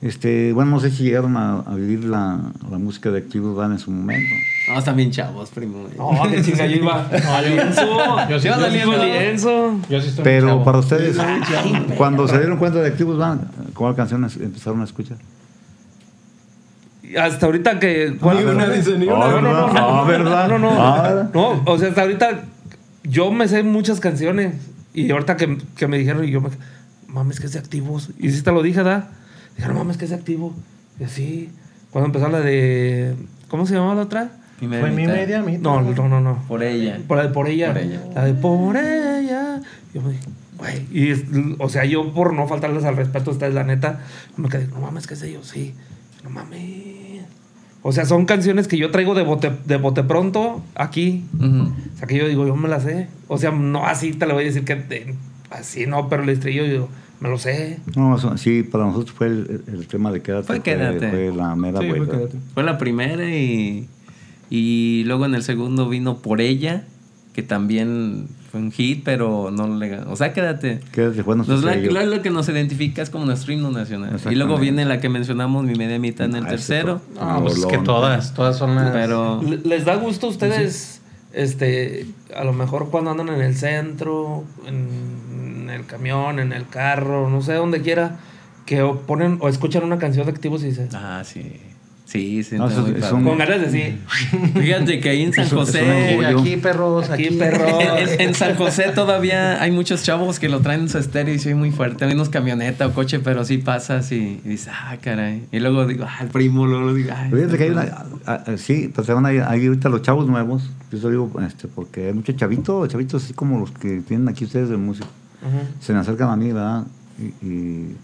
Este, bueno, no sé si llegaron a, a vivir la, la música de Activos Van en su momento. No, están bien chavos, primo. No, que chinga, yo iba. yo sí Yo chavo. lienzo. Yo sí estoy Pero chavo. para ustedes, cuando se dieron cuenta de Activos Van, ¿cuál canción empezaron a escuchar? Hasta ahorita que. Ni una, dice, ni una. Ah, No, no, no, no, Ah, ¿verdad? No, no, Ah. no. o sea, hasta ahorita yo me sé muchas canciones. Y ahorita que, que me dijeron, y yo me. Mames, que es de activos. Y sí te lo dije, ¿da? Dijeron, mames, que es activo. Y así. Cuando empezó la de. ¿Cómo se llamaba la otra? Mi media Fue mi media mitad. No, no, no, no. Por ella. Por la de por ella. Por ella. La de por ella. Yo me dije, güey. Y, es- o sea, yo por no faltarles al respeto a ustedes, la neta, me quedé, no mames, ¿qué es de ellos? Sí. No mames. O sea, son canciones que yo traigo de bote, de bote pronto aquí. Ujú. O sea, que yo digo, yo me las sé. O sea, no así te lo voy a decir que de- así no, pero el estribillo yo me lo sé. No, eso- sí, para nosotros fue el, el tema de Quédate. Fue Quédate. Fue la mera Sí, fue vuelta. quédate. Fue la primera y, y luego en el segundo vino Por ella, que también fue un hit, pero no le ganó. O sea, quédate. Quédate fue nuestro Nos- la- lo, lo que nos identifica es como nuestro himno nacional. Y luego viene la que mencionamos, mi media mitad en el Ah, tercero. No, pues es que todas, todas son las. Pero Le- ¿Les da gusto a ustedes, este, a lo mejor cuando andan en el centro, en en el camión, en el carro, no sé, donde quiera, que o ponen o escuchan una canción de activos y dicen, Ah, sí. Sí, sí. No, con ganas de decir, Fíjate que ahí en San José. aquí perros, aquí aquí, perro. En, en San José todavía hay muchos chavos que lo traen en su estéreo y soy muy fuerte. Hay unos camioneta o coche, pero sí pasas y, y dices, ah, caray. Y luego digo, ah, el primo, luego digo, ay. Pero fíjate que hay una, ah, ah, sí, pues se van a ir- hay ahorita los chavos nuevos, yo eso digo, este, porque hay muchos chavitos, chavitos así como los que tienen aquí ustedes de música, Se me acercan a mí, ¿verdad? Y, y,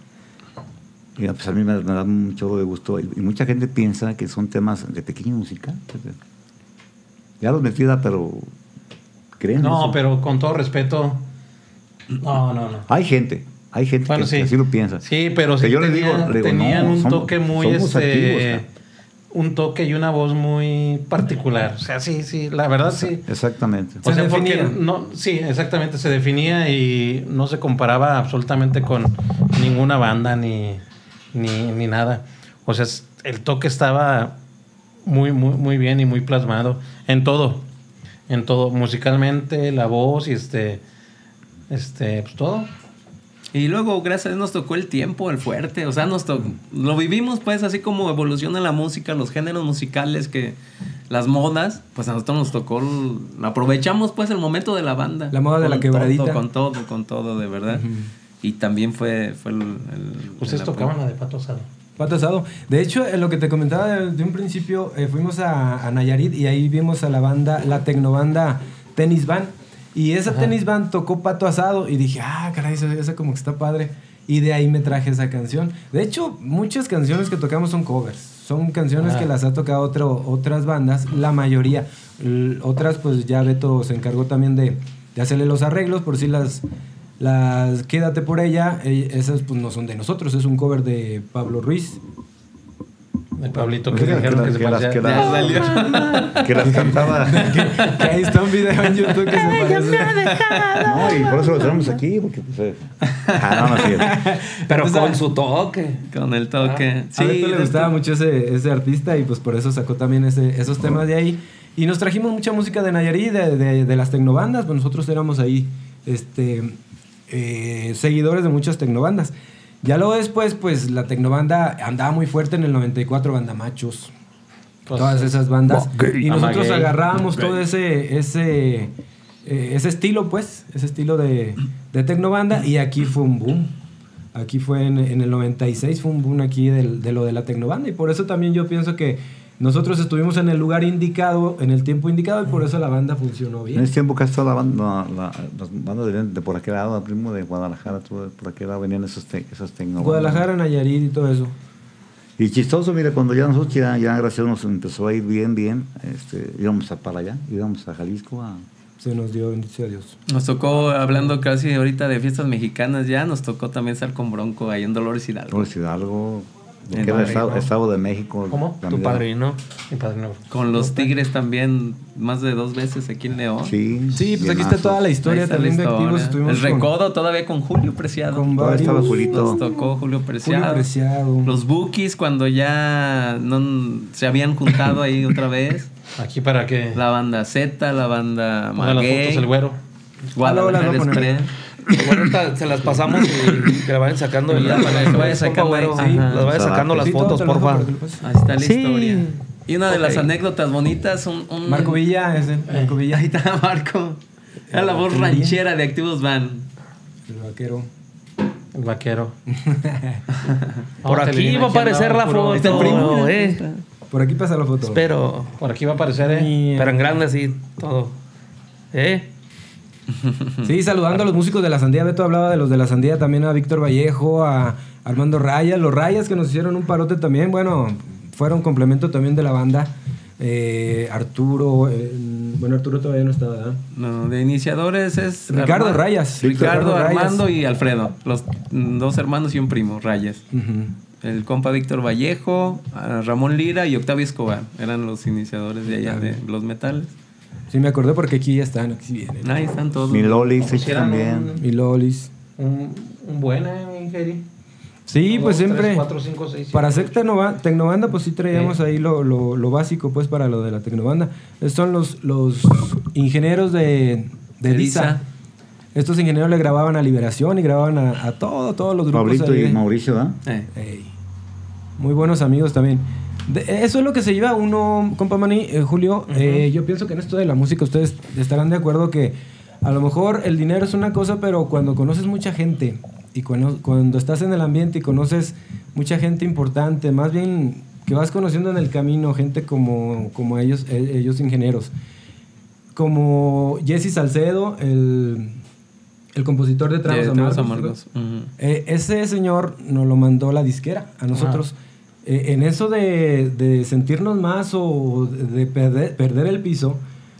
y, pues a mí me, me da chorro de gusto. Y, y mucha gente piensa que son temas de pequeña música. Ya los metida, pero creen. No, eso? pero con todo respeto. No, no, no. Hay gente, hay gente Bueno, que, sí. que así lo piensa. Sí, pero Que sí yo le digo- le digo, tenían no, un somos- toque muy este un toque y una voz muy particular. O sea, sí, sí, la verdad sí. Exactamente. O Se sea, porque definía. no, sí, exactamente, se definía y no se comparaba absolutamente con ninguna banda ni, ni, ni nada. O sea, el toque estaba muy, muy, muy bien y muy plasmado en todo. En todo, musicalmente, la voz y este, este, pues todo. Y luego, gracias a Dios, nos tocó el tiempo, el fuerte. O sea, nos to- lo vivimos, pues, así como evoluciona la música, los géneros musicales, que las modas, pues a nosotros nos tocó. aprovechamos, pues, el momento de la banda. La moda de la quebradita. todo, con todo, con todo, de verdad. Y también fue, fue el. el- Ustedes el- tocaban la de Pato Asado. Pato asado. De hecho, en lo que te comentaba de, de un principio, eh, fuimos a, a Nayarit y ahí vimos a la banda, la tecnobanda Tennis Band. Y esa Tennis Band tocó Pato asado y dije, ah, caray, esa, esa como que está padre. Y de ahí me traje esa canción. De hecho, muchas canciones que tocamos son covers. Son canciones Ah. que las ha tocado otro, otras bandas, la mayoría. L- otras, pues ya Beto se encargó también de, de hacerle los arreglos, por si las, las Quédate por ella, eh, esas pues no son de nosotros, es un cover de Pablo Ruiz. De Pablito que Que, dijeron que, se que las, que, Ya salió. las, que las cantaba. que ahí está un video en YouTube que se parece. No, y por eso lo tenemos aquí, porque pues... eh, Ah, no, no, sí. pero Entonces, con su toque. Con el toque. a Beto le gustaba mucho ese, ese artista y pues por eso sacó también ese, esos temas de ahí. Y nos trajimos mucha música de Nayarit, de, de, de las tecnobandas, pues nosotros éramos ahí este, eh, seguidores de muchas tecnobandas. Ya luego después, pues la tecnobanda andaba muy fuerte en el 94, Banda Machos, Pues, todas esas bandas. Y nosotros agarrábamos todo ese, ese, eh, ese estilo, pues, ese estilo de, de tecnobanda y aquí fue un boom. Aquí fue en, en el 96, fue un boom aquí del- de lo de la tecnobanda y por eso también yo pienso que nosotros estuvimos en el lugar indicado, en el tiempo indicado y por eso la banda funcionó En bien. ese tiempo casi toda la banda, la- las bandas venían de por aquel lado, el primo de Guadalajara, todo por aquel lado venían esos, te, esas tecnobandas. Guadalajara, Nayarit y todo eso. Y chistoso, mire, cuando ya nosotros ya, ya gracias a Dios nos empezó a ir bien, bien, este, íbamos a para allá, íbamos a Jalisco a... Se nos dio, bendición a Dios. Nos tocó, hablando casi ahorita de fiestas mexicanas ya, nos tocó también estar con Bronco ahí en Dolores Hidalgo. Torres Hidalgo, En que era el Madrid, estado, estado de México. ¿Cómo? Tu también. padrino. Mi padrino. Con los Tigres también, más de dos veces aquí en León. Sí, Sí, pues aquí está toda la historia está la también de activos. Estuvimos El con- recodo todavía con Julio Preciado. con estaba Julito. Nos tocó Julio Preciado. Julio Preciado. Los Bookies cuando ya no, se habían juntado ahí otra vez. Aquí para que La banda Z, la banda ponga las Maguey, fotos el güero. Guadalajara Ah, las Bueno, se las pasamos y que la vayan sacando. Ya, para que vaya sacando ahí. Sí, las vaya sacando las fotos, porfa. lo pases. Ahí está la Sí. historia. Y una de las anécdotas bonitas, un, un- Marco Villa, ese, Marco Villa. Ahí está Marco. Era la voz ranchera de Activos Van. El vaquero. El vaquero. Por aquí va a aparecer la foto. Está el primo, eh. Por aquí pasa la foto. Espero. Por aquí va a aparecer, ¿eh? Pero en grande así, todo. ¿Eh? Sí, saludando a los músicos de la Sandía. Beto hablaba de los de la Sandía, también a Víctor Vallejo, a Armando Rayas. Los Rayas que nos hicieron un parote también. Bueno, fueron complemento también de la banda. Eh, Arturo, eh, bueno, Arturo todavía no estaba, ¿verdad? No, de iniciadores es. Ricardo Arma- Rayas. Ricardo, Ricardo Rayas. Armando y Alfredo. Los dos hermanos y un primo, Rayas. El compa Víctor Vallejo, Ramón Lira y Octavio Escobar. Eran los iniciadores de allá de los metales. Sí, me acordé porque aquí ya están, aquí vienen. Ahí están todos. Mi Loli, sí, Pusieran también. Y Lolis. Un, un buen, ¿eh, mi Jerry? Sí, Uno, pues dos, siempre. tres, cuatro, cinco, seis, Para hacer tecnobanda, pues sí traíamos ahí lo, lo- lo básico, pues, para lo de la tecnobanda. Estos son los, los ingenieros de, de. Estos ingenieros le grababan a Liberación y grababan a, a todo, todos los grupos. Pablito ahí y de- Mauricio, ¿verdad? Eh. Muy buenos amigos también. De- eso es lo que se lleva uno, compa Mani, eh, Julio. eh, yo pienso que en esto de la música ustedes estarán de acuerdo que a lo mejor el dinero es una cosa, pero cuando conoces mucha gente y cuando, cuando estás en el ambiente y conoces mucha gente importante, más bien que vas conociendo en el camino gente como, como ellos, eh, ellos ingenieros, como Jesse Salcedo, el, el compositor de Tragos Amargos. Eh, ese señor nos lo mandó la disquera a nosotros. En eso de, de sentirnos más o de perder, perder el piso,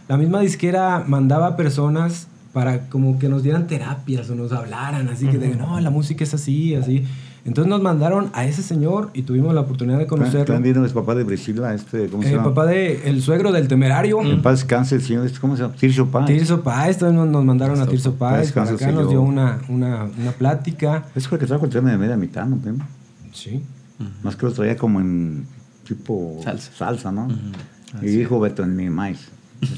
la misma disquera mandaba personas para como que nos dieran terapias o nos hablaran, así que de, no, la música es así, así. Entonces nos mandaron a ese señor y tuvimos la oportunidad de conocerlo. También es papá de Priscila, este, ¿cómo se El llama? papá de el suegro del temerario. En paz el señor, este, ¿cómo se llama? Tirso Paz. Tirso Páez, también nos- mandaron a Tirso Páez, para acá nos dio una, una, una plática. Es el que trajo el tema de media mitad, ¿no? Sí. Más que lo traía como en tipo Salsa. ¿no? Y dijo Beto en mi maíz.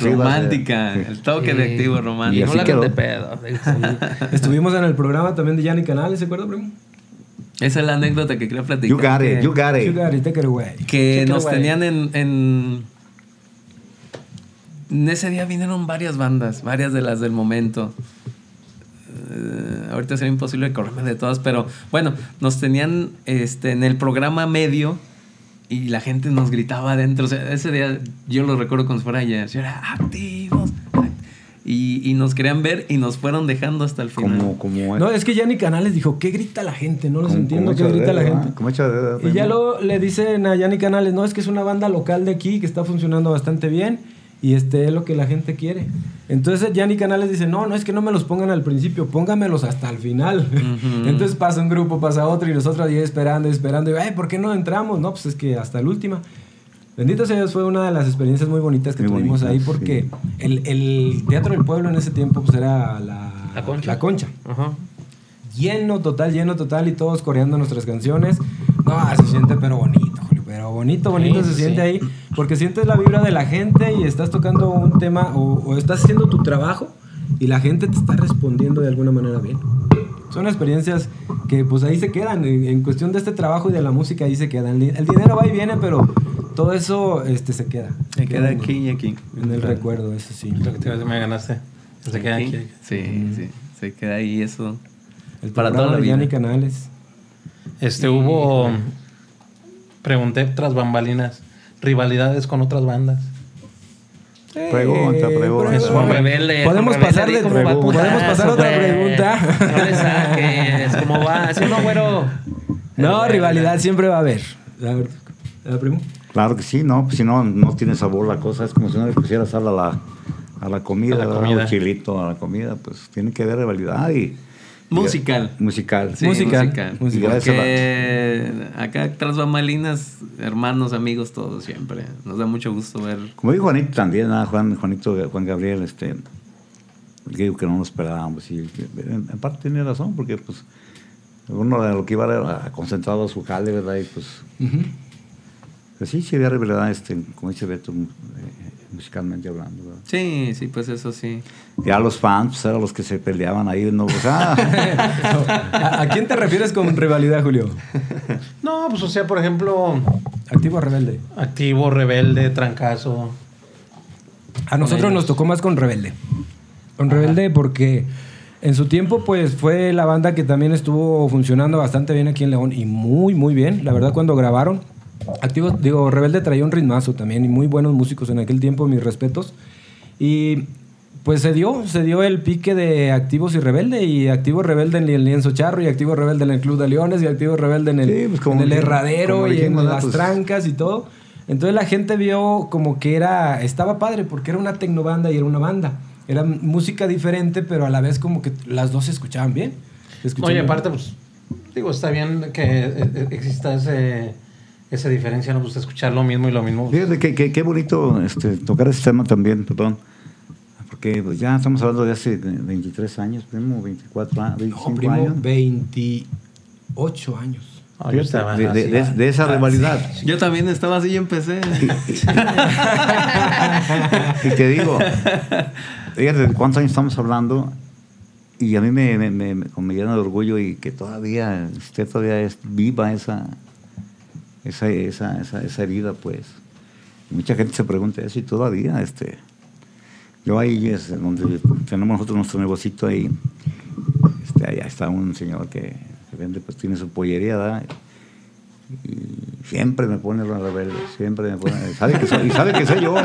Romántica, Sí. el toque de activo Y romántico. no así la de pedo. Estuvimos en el programa también de Yanni Canales, ¿se acuerda, primo? Esa es la anécdota que quería platicar. You got que- it, you got it. You got it, take it away. que it nos away. tenían en, en en ese día vinieron varias bandas, varias de las del momento. Eh, ahorita sería imposible correrme de todas, pero bueno, nos tenían este, en el programa medio y la gente nos gritaba adentro. O sea, ese día yo lo recuerdo como si fuera ayer. Yo era activos. act-". Y, y nos querían ver y nos fueron dejando hasta el final. Como, como, No, es que Yanni Canales dijo, ¿qué grita la gente? No los como- entiendo, como ¿qué grita la gente? Como de- Y ya luego le dicen a Yanni Canales, no, es que es una banda local de aquí que está funcionando bastante bien y este es lo que la gente quiere. Entonces Yanni Canales dice, no, no es que no me los pongan al principio, póngamelos hasta el final. Entonces pasa un grupo, pasa otro y nosotros ahí esperando, esperando. Y, ay, ¿por qué no entramos? No, pues es que hasta el última. Bendito sea Dios, fue una de las experiencias muy bonitas que Muy tuvimos bonitas, ahí porque el, el Teatro del Pueblo en ese tiempo pues era la, La Concha. La concha Ajá. lleno total, lleno total y todos coreando nuestras canciones. No, se siente pero bonito, pero bonito, bonito Sí, se sí, siente ahí, porque sientes la vibra de la gente y estás tocando un tema o, o estás haciendo tu trabajo y la gente te está respondiendo de alguna manera bien. Son experiencias que pues ahí se quedan, en, en cuestión de este trabajo y de la música ahí se quedan. El, el dinero va y viene, pero todo eso este, se queda. Se queda aquí y aquí. En el recuerdo, eso sí. Lo que te me ganaste. Se queda aquí. Sí, sí. Se queda ahí eso. El Para toda la vida. Yanni Canales. Este, hubo. Pregunté tras bambalinas. Rivalidades con otras bandas. Pregunta, pregunta. Es un rebelde, Podemos pasar de ¿cómo va el podemos pasar otra pregunta. No le saques, ¿cómo va? ¿Sí no, güero? No, rivalidad siempre va a haber. A ver, ¿verdad, primo? Claro que sí, ¿no? Pues si no, no tiene sabor la cosa. Es como si no le pusiera sal a la, a la comida, A la comida. Chilito a la comida. Pues tiene que haber rivalidad y... Musical. Musical. Sí, Musical. musical. Musical. A Porque acá tras bambalinas, hermanos, amigos, todos siempre. Nos da mucho gusto ver. Como dijo Juanito también, ¿no? Juan, Juanito, Juan Gabriel, este, que digo que no lo esperábamos. Y en, en parte tiene razón, porque pues uno de lo que iba era concentrado a su jale, ¿verdad? Y pues, pues sí, sí había rivalidad, este, como dice Beto, eh, musicalmente hablando, ¿verdad? Sí, sí, pues eso sí. Ya los fans, pues eran los que se peleaban ahí, ¿no? Pues, ah, ¿A, a quién te refieres con rivalidad, Julio? No, pues o sea, por ejemplo, Activo o rebelde. activo, rebelde, trancazo. A nosotros nos tocó más con Rebelde. Con Rebelde porque en su tiempo pues fue la banda que también estuvo funcionando bastante bien aquí en León y muy muy bien. La verdad cuando grabaron, Activo, digo, Rebelde traía un ritmazo también y muy buenos músicos en aquel tiempo, mis respetos. Y pues se dio, se dio el pique de Activos y Rebelde y Activo Rebelde en el Lienzo Charro y Activo Rebelde en el Club de Leones y Activo Rebelde en el, Sí, pues, como en el dij- Herradero como y en las Pues, trancas y todo. Entonces la gente vio como que era, estaba padre porque era una tecnobanda y era una banda. Era música diferente, pero a la vez como que las dos se escuchaban bien. Se escuchaban Oye, bien. aparte, pues, digo, está bien que eh, eh, exista ese, esa diferencia, ¿no? Pues escuchar lo mismo y lo mismo. fíjate que, que- qué bonito este, tocar ese tema también, perdón. Porque pues, ya estamos hablando de hace 23 años, primo, 24 años, 25 No, primo, años. 28 años. No, yo estaba de, de- así. de- de esa rivalidad. Yo también estaba así y empecé. Y te digo, fíjate de cuántos años estamos hablando y a mí me, me, me- me- me llena de orgullo y que todavía, usted todavía es viva esa, esa, esa, esa, esa herida, pues. Mucha gente se pregunta eso y todavía, este, yo ahí es donde tenemos nosotros nuestro negocito ahí, este, allá está un señor que, que vende, pues tiene su pollería, ¿verdad? Y siempre me pone la rebelde, siempre me pone, sabe que soy, y sabe que soy yo, ¿eh?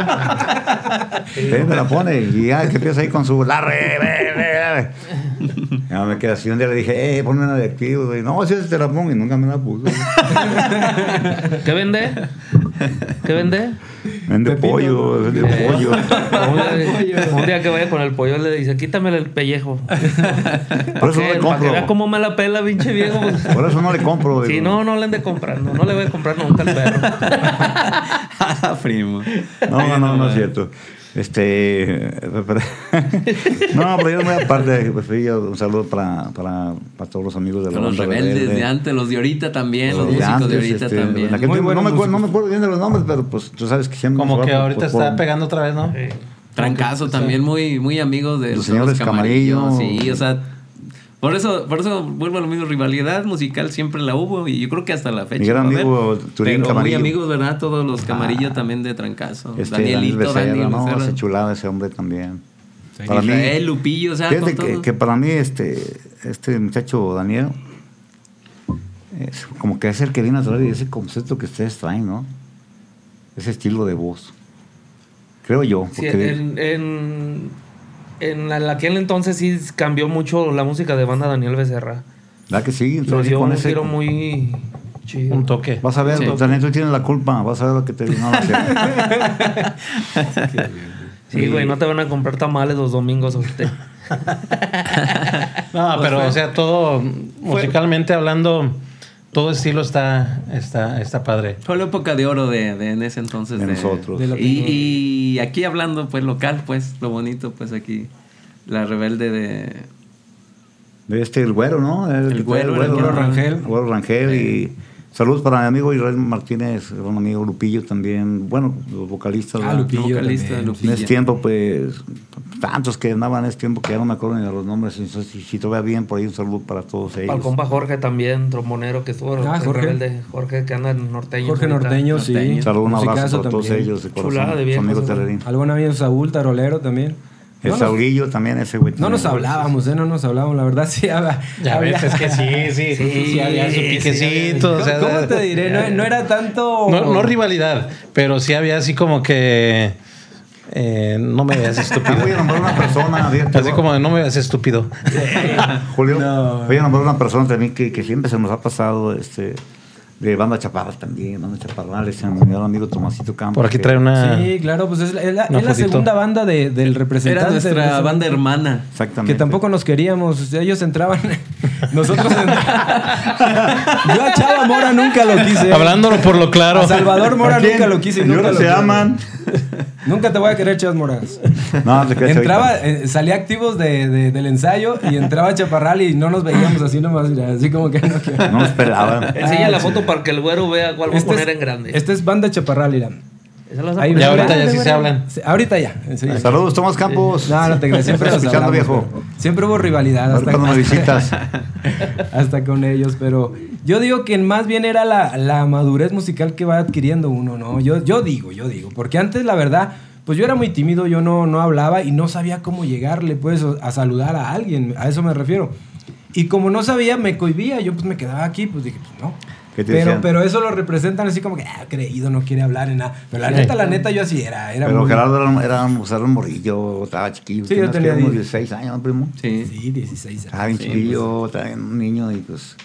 Siempre me la pone y ya que empieza ahí con su la rebelde. Ya me quedé así, un día le dije, eh, ponme una de activo, y no, si te la pongo y nunca me la puso. ¿Qué vende? ¿Qué vende? Vende pollo, vende Eh, pollo. Un día, que vaya con el pollo le dice, quítame el pellejo. Por eso no le Para que vea compro. cómo me la pela, pinche viejo. Por eso no le compro. Si digo. no, no le ande comprando. No le voy a comprar nunca al perro. Primo. No, no, no, no es cierto. Este. no, pero yo muy aparte, pues, sí, yo un saludo para, para, para todos los amigos de la los rebeldes rebelde. de antes, los de ahorita también, los, músicos de antes, ahorita este, también. Muy tiempo no, me acuerdo, no me acuerdo bien de los nombres, pero pues tú sabes que siempre. Como que por- ahorita por- está pegando otra vez, ¿no? Sí. Trancazo también, muy, muy amigos de Los señores Camarillo. Sí, o sea, por eso, por eso vuelvo a lo mismo, rivalidad musical siempre la hubo y yo creo que hasta la fecha. Mi gran amigo Turín Pero Camarillo. muy amigos, ¿verdad? Todos los Camarillo Ah. también de Trancazo. Este, Danielito, Daniel Becerra, Daniel no, Becerra. ese chulado ese hombre también. Sí. Para mí, Israel, Lupillo, o sea, fíjate con que, para mí este, este muchacho Daniel es como que es el que viene a traer ese concepto que ustedes traen, ¿no? Ese estilo de voz. Creo yo. Sí, en, en aquel entonces sí cambió mucho la música de banda Daniel Becerra. ¿Verdad que sí? Le Entonces, dio con un ese- giro muy chido. Un toque. Vas a ver, Sí. Daniel, tú tienes la culpa. Vas a ver lo que te vino a hacer. Sí, güey, no te van a comprar tamales los domingos a usted. No, Pues pero, fue- o sea, todo, musicalmente hablando, todo estilo está, está, está padre. Fue la época de oro de, de en ese entonces. De nosotros. De y, y aquí hablando, pues local, pues lo bonito, pues aquí, la rebelde de. De este, el güero, ¿no? El, que trae güero, el güero Rangel. Güero Rangel y saludos para mi amigo Israel Martínez, un amigo Lupillo también, bueno, los vocalistas. Ah, ¿verdad? Lupillo vocalista. Lupillo. En ese tiempo, pues, tantos que andaban en ese tiempo que ya no me acuerdo ni de los nombres. Si, si, si todavía bien, por ahí un saludo para todos ellos. Para el compa Jorge también, trombonero que estuvo. Ah, el Jorge. rebelde. Jorge que anda en norteño. Jorge ahorita. Norteño, sí. Norteño. Un saludo, un abrazo para todos ellos de corazón. Chulada de Su viejos, amigo. Algún amigo Saúl, tarolero también. El No nos, Saulillo también, ese güey. no nos hablábamos, ¿eh? No nos hablábamos. La verdad, sí. había- Ya había- ves, es que sí, sí, sí, Sí, había su sí, piquecito. o sea, ¿Cómo te diré? No, no era tanto... No, no rivalidad, pero sí había así como que eh, no me veas Ah, estúpido. voy a nombrar una persona. Así como de no me veas estúpido. Julio, No. voy a nombrar una persona también que, que siempre se nos ha pasado, este, de banda chaparras también, banda chaparrales, mi gran amigo Tomasito Campos. Por aquí que- trae una. Sí, claro, pues es la, es la- es segunda banda de- del representante. Era nuestra banda hermana. Exactamente. Que tampoco nos queríamos. o sea, ellos entraban. Nosotros. en- Yo a Chava Mora nunca lo quise. Hablándolo por lo claro. A Salvador Mora nunca lo quise. y Nunca ahora lo se aman. Nunca te voy a querer, Chas Moras. No, te Entraba, eh, salía activos de, de- del ensayo y entraba Chaparral y no nos veíamos así nomás. mira, así como que no quiero. No nos pelaban. Enseña la foto para que el güero vea cuál va a Este poner es- en grande. Este es banda Chaparral, a Ahí. Ya ahorita ya sí se hablan. Sí, ahorita ya. sí. Saludos, Tomás Campos. No, no te creas. Siempre escuchando, hablamos, viejo. Siempre hubo rivalidad. Hasta, cuando me visitas. hasta con ellos, pero yo digo que más bien era la, la madurez musical que va adquiriendo uno, ¿no? Yo, yo digo, yo digo, porque antes la verdad, pues yo era muy tímido, yo no, no hablaba y no sabía cómo llegarle, pues, a saludar a alguien, a eso me refiero. Y como no sabía, me cohibía, yo pues me quedaba aquí, pues dije, pues no. ¿Qué te Pero, decían? pero eso lo representan así como que, ah, creído, no quiere hablar en nada. Pero la Sí. neta, la neta, yo así era. era Pero muy- Gerardo era, era, o sea, era un morrillo, estaba chiquillo. Sí, yo tenías tenía que unos diez. 16 años, ¿no, primo. Sí. Sí, 16 años. Estaba bien Sí, chiquillo, estaba bien un niño y pues...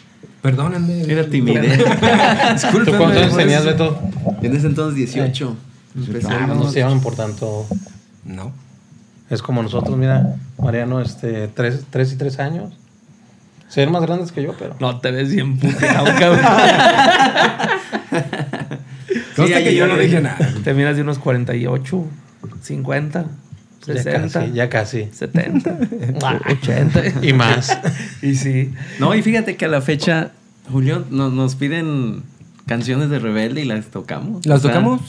Perdónenme. Era timidez. ¿Tú cuántos años tenías, pues. Beto? en ese entonces 18. Empecé. Ah, no se llevan por tanto. No. Es como nosotros, mira, Mariano, este, tres, tres y tres años. Se ven más grandes que yo, pero. No te ves bien puteado, cabrón. Consta Sí, que yo no dije nada. Te miras de unos 48, 50, Ya 60, casi, ya casi. 70, 80. Y más. Y sí. No, y fíjate que a la fecha Julio, no- nos piden canciones de Rebelde y las tocamos. ¿Las O sea, tocamos?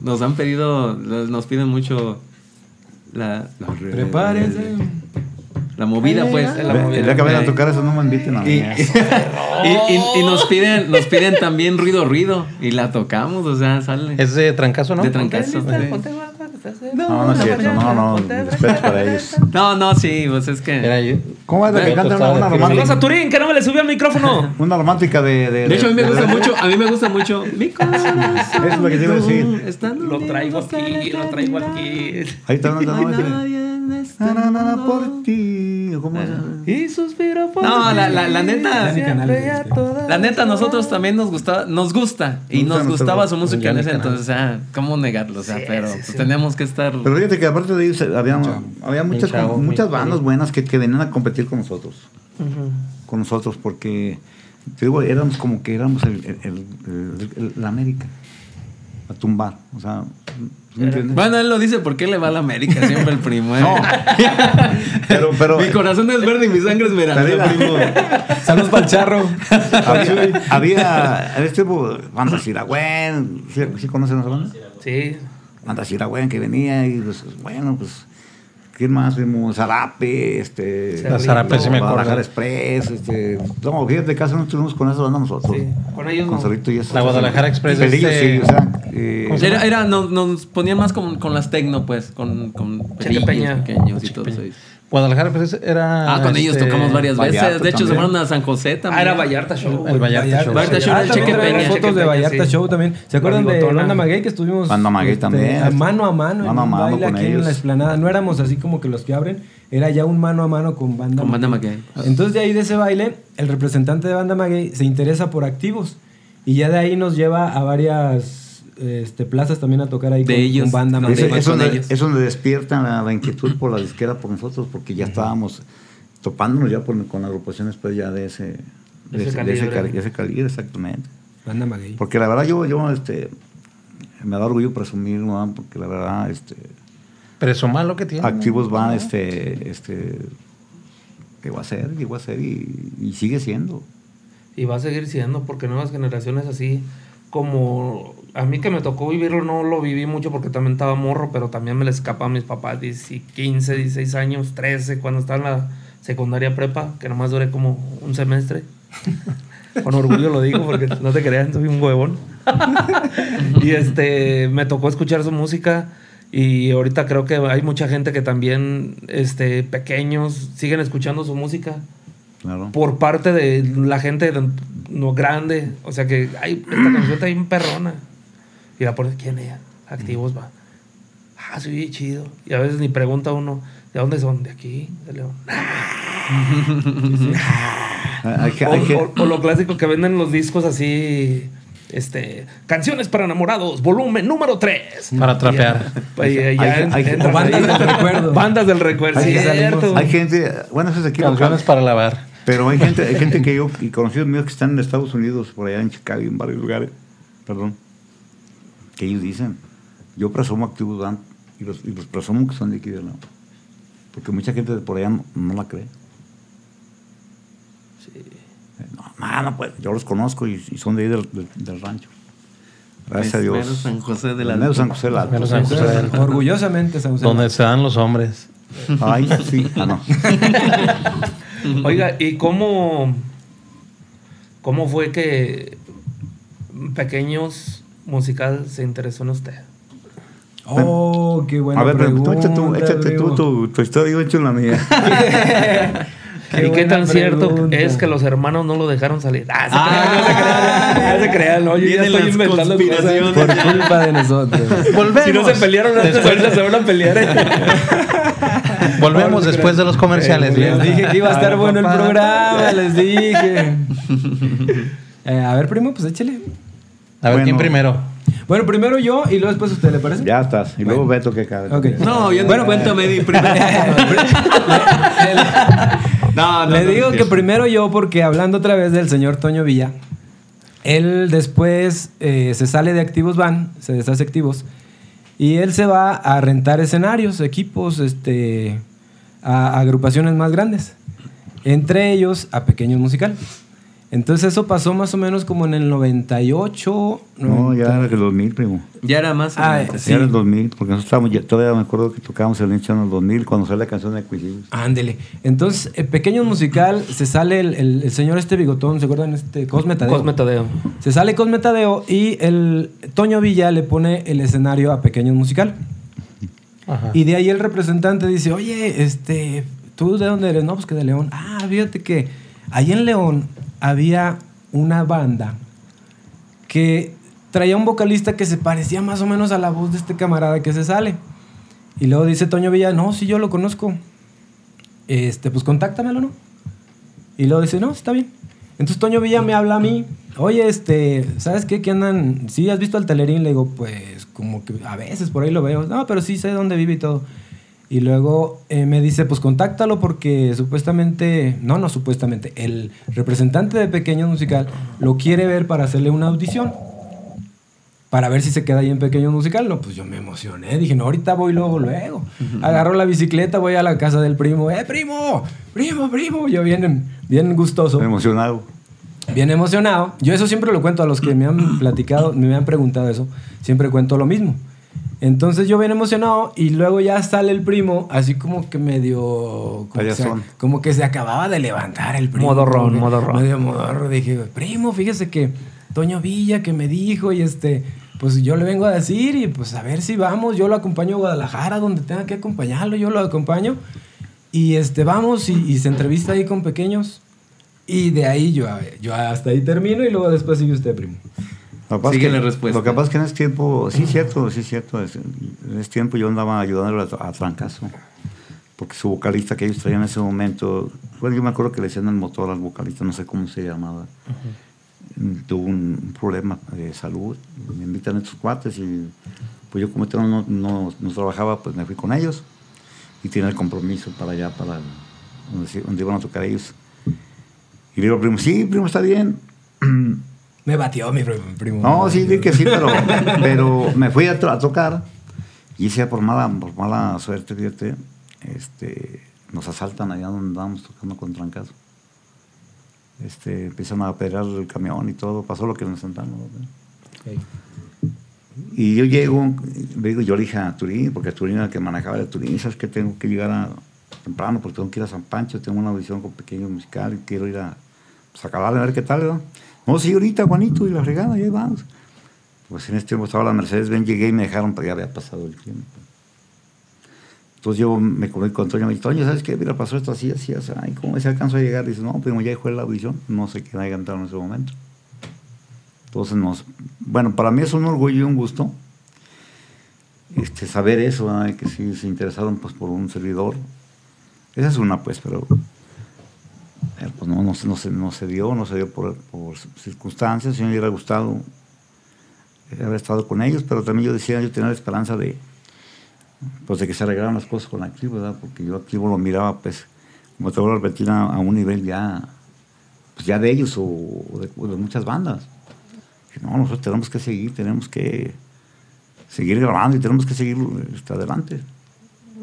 Nos han pedido, nos piden mucho la, la, Prepárense. La movida, pues. La movida. El día que vayan a tocar eso no me inviten a mí. Y, y- y- y nos piden, nos piden también ruido, ruido. Y la tocamos, o sea, sale. Es de trancazo, ¿no? de trancazo. Estás- No, no es cierto, no, no, respeto para ellos. No, no, sí, pues es que. Era yo. ¿Cómo es de que cantan una, romántica? Turín, que no me le subió al micrófono. Una romántica de. De, De hecho, a mí me gusta mucho, a mí me gusta mucho. Mi corazón. Eso es lo que te iba a decir. Lo traigo aquí, lo traigo aquí. Ahí está No no, nadie en este Na, na, na, na, mundo. por ti. ¿Cómo se Y suspiro por No, ti, la- la- la neta- siempre Canales, y a sí. todas La neta, nosotros también nos gustaba, nos gusta y Nos gusta nos gustaba su música en ese entonces, o sea, ¿cómo negarlo? O sea, Sí, pero sí, pues, sí. tenemos que estar. Pero fíjate que aparte de ellos había, había muchas, chavo, muchas bandas buenas que, que venían a competir con nosotros. Con nosotros, porque te digo, éramos como que éramos el, el- el- el- el- la América. A tumbar. O sea, ¿me entiendes? Bueno, él lo dice porque él le va a la América, siempre el primo. ¿eh? No. Pero, pero mi corazón es verde y mi sangre es era- primo. Saludos para el charro. había, había en este tiempo banda Siragüen, ¿sí, sí conocen esa banda? Sí. Banda Siragüen que venía y pues, bueno, pues, ¿quién más? Vimos Zarape, este... La Zarape sí me acuerdo. Guadalajara Express, este... No, fíjate, casi no estuvimos con esa banda nosotros. Sí, con ellos Con no. Y eso. La Guadalajara Express, Pelillos, este- sí, o sea... eh, ¿Cómo se Era, era- nos, nos ponían más con, con las tecno, pues, con, con Cheque Peña. pequeños y todo eso. Guadalajara, pues era. Ah, con ellos este, tocamos varias veces. Vallarta De hecho, se también. fueron a San José también. Ah, era Vallarta Show. El Vallarta Show. Vallarta Show Ah, también Cheque Peña. fotos Cheque de Vallarta sí. Show también. ¿Se acuerdan de. Banda Maguey que estuvimos Banda Maguey también. a mano a mano, Mano en a mano baile con aquí en ellos. la explanada? No éramos así como que los que abren, era ya un mano a mano con Banda Con Banda Maguey. Entonces de ahí de ese baile, el representante de Banda Maguey se interesa por activos y ya de ahí nos lleva a varias este, plazas también a tocar ahí De con, ellos, con Banda donde Eso, eso con donde, ellos. eso donde despierta la, la inquietud por la disquera por nosotros, porque ya estábamos topándonos ya por- con agrupaciones pues ya de ese, De de ese ese, de ese calibre. cali- de ese calibre, exactamente. Banda Maguey. Porque la verdad yo, yo este, me da orgullo presumir, ¿no? porque la verdad este, Pero eso malo que tiene. activos van, este, este, llegó a ser, llegó a ser y, y sigue siendo. Y va a seguir siendo porque nuevas generaciones así como a mí que me tocó vivirlo no lo viví mucho porque también estaba morro, pero también me le escapaba a mis papás 10, 15, 16 años, 13 cuando estaba en la secundaria prepa, que nomás duré como un semestre. Con orgullo lo digo porque no te crean, soy un huevón. y este me tocó escuchar su música y ahorita creo que hay mucha gente que también este pequeños siguen escuchando su música Claro. por parte de la gente de- no grande. O sea que ay, esta canción está bien perrona. Y la pone, ¿quién es? Activos va. Ah, sí, chido. Y a veces ni pregunta uno, ¿de dónde son? De aquí, de León. Hay, O, hay que- o- o lo clásico que venden los discos así. Este, canciones para enamorados, volumen número 3. Para trapear. Hay- hay- bandas del recuerdo. Bandas del recuerdo, Hay- cierto. hay gente, bueno, eso es aquí. Canciones para lavar. Pero hay gente, hay gente que yo, y conocidos míos que están en Estados Unidos, por allá en Chicago y en varios lugares, perdón, que ellos dicen, yo presumo activos Dan y los, y los presumo que son de aquí de la... Porque mucha gente de por allá no, no la cree. Eh, No, no, no, pues, yo los conozco y, y son de ahí del, del- del rancho. Gracias a Mero Dios. San José de la Mero San José del Alto. San José del Alto. Orgullosamente, San José. Donde se dan los hombres. Ay, sí. Ah, no. Oiga, ¿y cómo, cómo fue que Pequeños Musical se interesó en usted? Oh, qué buena a ver, tú, pregunta. échate tú, échate tú primo. tu, tu historia, yo la mía. Qué ¿Y qué tan cierto es que los hermanos no lo dejaron salir? Ah, se Ah. crean, no se crean, no se crean, no, yo ya Vienen estoy inventando cosas. Por culpa de nosotros. Volvemos. Si no se pelearon después, se van a pelear. Volvemos después de los comerciales. Les dije que iba a estar bueno el programa, les dije. Eh, a ver, primo, pues échale. A ver, Bueno. ¿quién primero? Bueno, primero yo y luego después usted, ¿le parece? Ya estás. Y luego Beto que cabe. Ok. No, yo no Bueno, cuéntame mi primero. no, no, Le no, digo no, que primero yo, porque hablando otra vez del señor Toño Villa, él después eh, se sale de Activos Van, se deshace Activos, y él se va a rentar escenarios, equipos, este, a, agrupaciones más grandes, entre ellos a Pequeños Musical. Entonces eso pasó más o menos como en el 98. No, ya era el 2000, primo. Ya era más. Ah, sí. Ya era el 2000, porque nosotros estábamos, ya- todavía me acuerdo que tocábamos el Lincho en el 2000 cuando sale la canción de Cuisillos. Ándele. Entonces, el pequeño musical, se sale el, el- el señor este bigotón, ¿se acuerdan? Este Cosme Tadeo. Cosme Tadeo. Se sale Cosme Tadeo y el Toño Villa le pone el escenario a Pequeño Musical. Ajá. Y de ahí el representante dice, oye, este, ¿tú de dónde eres? No, pues que de León. Ah, fíjate que ahí en León había una banda que traía un vocalista que se parecía más o menos a la voz de este camarada que se sale. Y luego dice Toño Villa, no, sí, yo lo conozco. Este, pues contáctamelo, ¿no? Y luego dice, no, está bien. Entonces Toño Villa me habla a mí, oye, este, ¿sabes qué? ¿Qué andan? ¿Sí has visto al Telerín? Le digo, pues, como que a veces por ahí lo veo. No, pero sí sé dónde vive y todo. Y luego eh, me dice, pues contáctalo porque supuestamente, no, no supuestamente, el representante de Pequeño Musical lo quiere ver para hacerle una audición. Para ver si se queda ahí en Pequeño Musical. No, pues yo me emocioné. Dije, no, ahorita voy luego, luego. Agarro la bicicleta, voy a la casa del primo. ¡Eh, primo! ¡Primo, primo! Yo bien, bien gustoso Emocionado. bien emocionado. Yo eso siempre lo cuento a los que me han platicado, me han preguntado eso. Siempre cuento lo mismo. Entonces yo bien emocionado y luego ya sale el primo, así como que medio... Como, que se, como que se acababa de levantar el primo. Modorrón, modorrón. Medio modorro. Dije, primo, fíjese que Toño Villa que me dijo y este... Pues yo le vengo a decir y pues a ver si vamos. Yo lo acompaño a Guadalajara, donde tenga que acompañarlo, yo lo acompaño. Y este, vamos y, y se entrevista ahí con pequeños. Y de ahí yo, yo hasta ahí termino y luego después sigue usted, primo. Lo que pasa Sigue es que- la respuesta. Lo que pasa es que en ese tiempo, sí, cierto, sí, cierto. es- en ese tiempo yo andaba ayudándole a, a Trancazo. Porque su vocalista que ellos traían en ese momento, bueno, yo me acuerdo que le decían el motor al vocalista, no sé cómo se llamaba. Tuvo un, problema de salud. Me invitan estos cuates y pues yo como este no, no, no- trabajaba, pues me fui con ellos y tenía el compromiso para allá, para donde, donde iban a tocar ellos. Y le digo al primo, sí, primo, está bien. Me batió mi primo. No, sí, di que sí, pero, pero me fui a, to- a tocar y decía por mala, por mala suerte, fíjate, este, nos asaltan allá donde andábamos tocando con trancazo. Este, empiezan a apedrear el camión y todo, pasó lo que nos sentamos. ¿no? Y yo llego, le digo, yo le dije a Turín, porque Turín era el que manejaba el Turín, sabes que tengo que llegar a, temprano porque tengo que ir a San Pancho, tengo una audición con pequeño musical y quiero ir a, pues, a acabar ver qué tal, ¿verdad? No, ahorita, Juanito, y la fregada, y ahí vamos. Pues en este tiempo estaba la Mercedes Benz, llegué y me dejaron, pero ya había pasado el tiempo. Entonces yo me comuniqué con Toño, me dice, ¿sabes qué? Mira, pasó esto así, así, así. Ay, ¿cómo se alcanzó a llegar? Dice, no, primo, ya dejó la audición, no sé quién haya entrado en ese momento. Entonces, nos, bueno, para mí es un orgullo y un gusto este, saber eso, que sí se interesaron pues, por un servidor. Esa es una, pues, pero eh, pues no, no, no, se, no se dio, no se dio por, circunstancias. Si me hubiera gustado eh, haber estado con ellos, pero también yo decía, yo tenía la esperanza de, pues, de que se arreglaran las cosas con Activo, ¿verdad? porque yo Activo lo miraba, pues, como te vuelvo a repetir, a, un nivel ya, pues, ya de ellos o, de, muchas bandas. No, nosotros tenemos que seguir, tenemos que seguir grabando y tenemos que seguir este, adelante.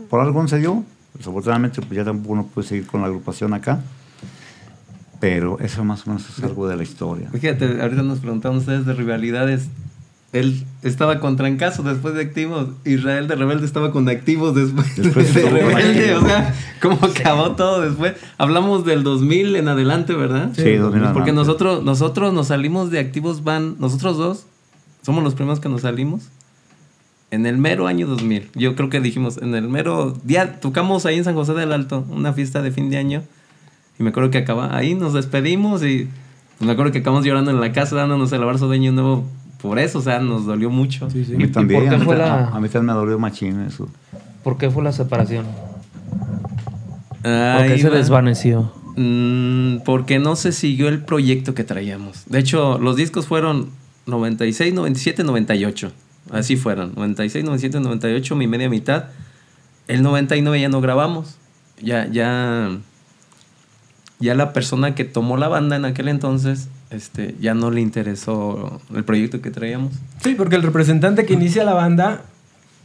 Por algo no se dio. Desafortunadamente, pues ya tampoco uno puede seguir con la agrupación acá. Pero eso más o menos es algo de la historia. Fíjate, ahorita nos preguntaban ustedes de rivalidades. Él estaba con Trancazo después de Activos. Israel de Rebelde estaba con Activos después, Después de Rebelde. O sea, cómo acabó todo después. Hablamos del 2000 en adelante, ¿verdad? Sí, 2000 en Porque nosotros, nosotros nos salimos de Activos Van, nosotros dos, somos los primeros que nos salimos. En el mero año 2000. Yo creo que dijimos, en el mero día, tocamos ahí en San José del Alto, una fiesta de fin de año. Y me acuerdo que acaba, ahí nos despedimos y pues, me acuerdo que acabamos llorando en la casa dándonos el abrazo de año nuevo por eso, o sea, nos dolió mucho. Sí, sí. A mí ¿Y también. por qué a, mí, fue la- a mí también me dolió machín eso. ¿Por qué fue la separación? ¿Por Ahí qué se va. desvaneció? Mm, porque no se siguió el proyecto que traíamos. De hecho, los discos fueron 96, 97, 98. Así fueron. 96, 97, 98, mi media mitad. El 99 ya no grabamos. Ya, ya, ya la persona que tomó la banda en aquel entonces, este, ya no le interesó el proyecto que traíamos. Sí, porque el representante que inicia la banda,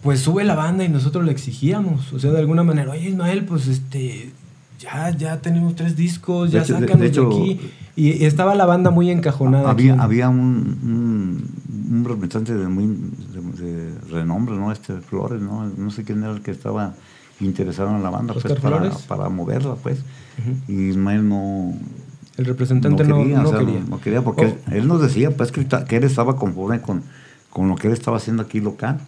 pues sube la banda y nosotros le exigíamos. O sea, de alguna manera, oye Ismael, pues este, ya, ya tenemos tres discos, ya De hecho- de- sácanos de, aquí. Y, y estaba la banda muy encajonada. aquí. Había, había un, un, un representante de, muy, de, de renombre, ¿no? Este Flores, ¿no? No sé quién era el que estaba interesado en la banda, pues, para, para moverla, pues. Y Ismael no, El representante no, quería, no o sea, quería. no quería, porque Oh. él, él nos decía, pues, que, que él estaba conforme con, con lo que él estaba haciendo aquí local.